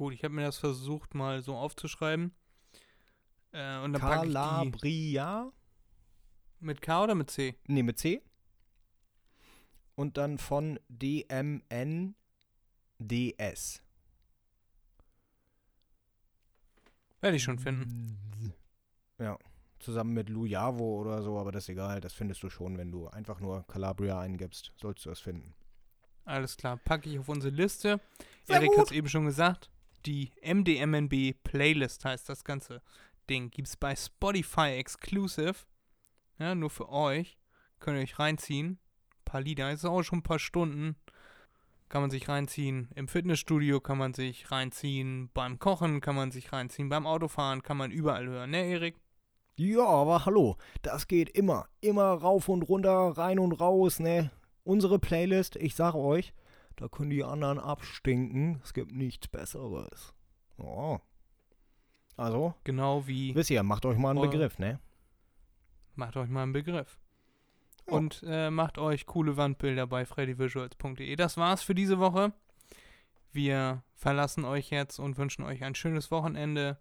Gut, ich habe mir das versucht mal so aufzuschreiben. Äh, und dann Calabria. mit K oder mit C? Nee, mit C. Und dann von DMNDS. Werde ich schon finden. Ja, zusammen mit Lujavo oder so, aber das ist egal, das findest du schon, wenn du einfach nur Calabria eingibst, sollst du das finden. Alles klar, packe ich auf unsere Liste. Sehr Erik hat es eben schon gesagt. Die MDMNB Playlist heißt das ganze Ding. Gibt es bei Spotify Exclusive. Ja, nur für euch. Könnt ihr euch reinziehen. Paar Lieder. Ist auch schon ein paar Stunden. Kann man sich reinziehen. Im Fitnessstudio kann man sich reinziehen. Beim Kochen kann man sich reinziehen. Beim Autofahren kann man überall hören. Ne, Erik? Ja, aber hallo, das geht immer, immer rauf und runter, rein und raus, ne? Unsere Playlist, ich sag euch, da können die anderen abstinken, es gibt nichts Besseres. Oh. Also, Genau wie. wisst ihr, macht euch mal einen. Begriff, ne? Macht euch mal einen Begriff. Ja. Und äh, macht euch coole Wandbilder bei freddyvisuals.de. Das war's für diese Woche. Wir verlassen euch jetzt und wünschen euch ein schönes Wochenende.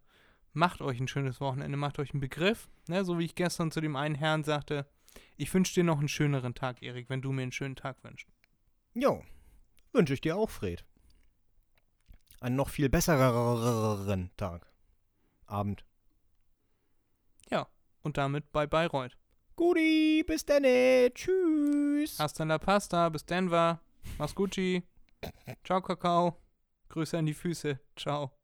Macht euch ein schönes Wochenende, macht euch einen Begriff. Ne, so wie ich gestern zu dem einen Herrn sagte, ich wünsche dir noch einen schöneren Tag, Erik, wenn du mir einen schönen Tag wünschst. Jo, wünsche ich dir auch, Fred. Einen noch viel besseren Tag. Abend. Und damit bei Bayreuth. Guti, bis dann, tschüss. Hasta la pasta, bis Denver. Mach's Gucci. Ciao, Kakao. Grüße an die Füße. Ciao.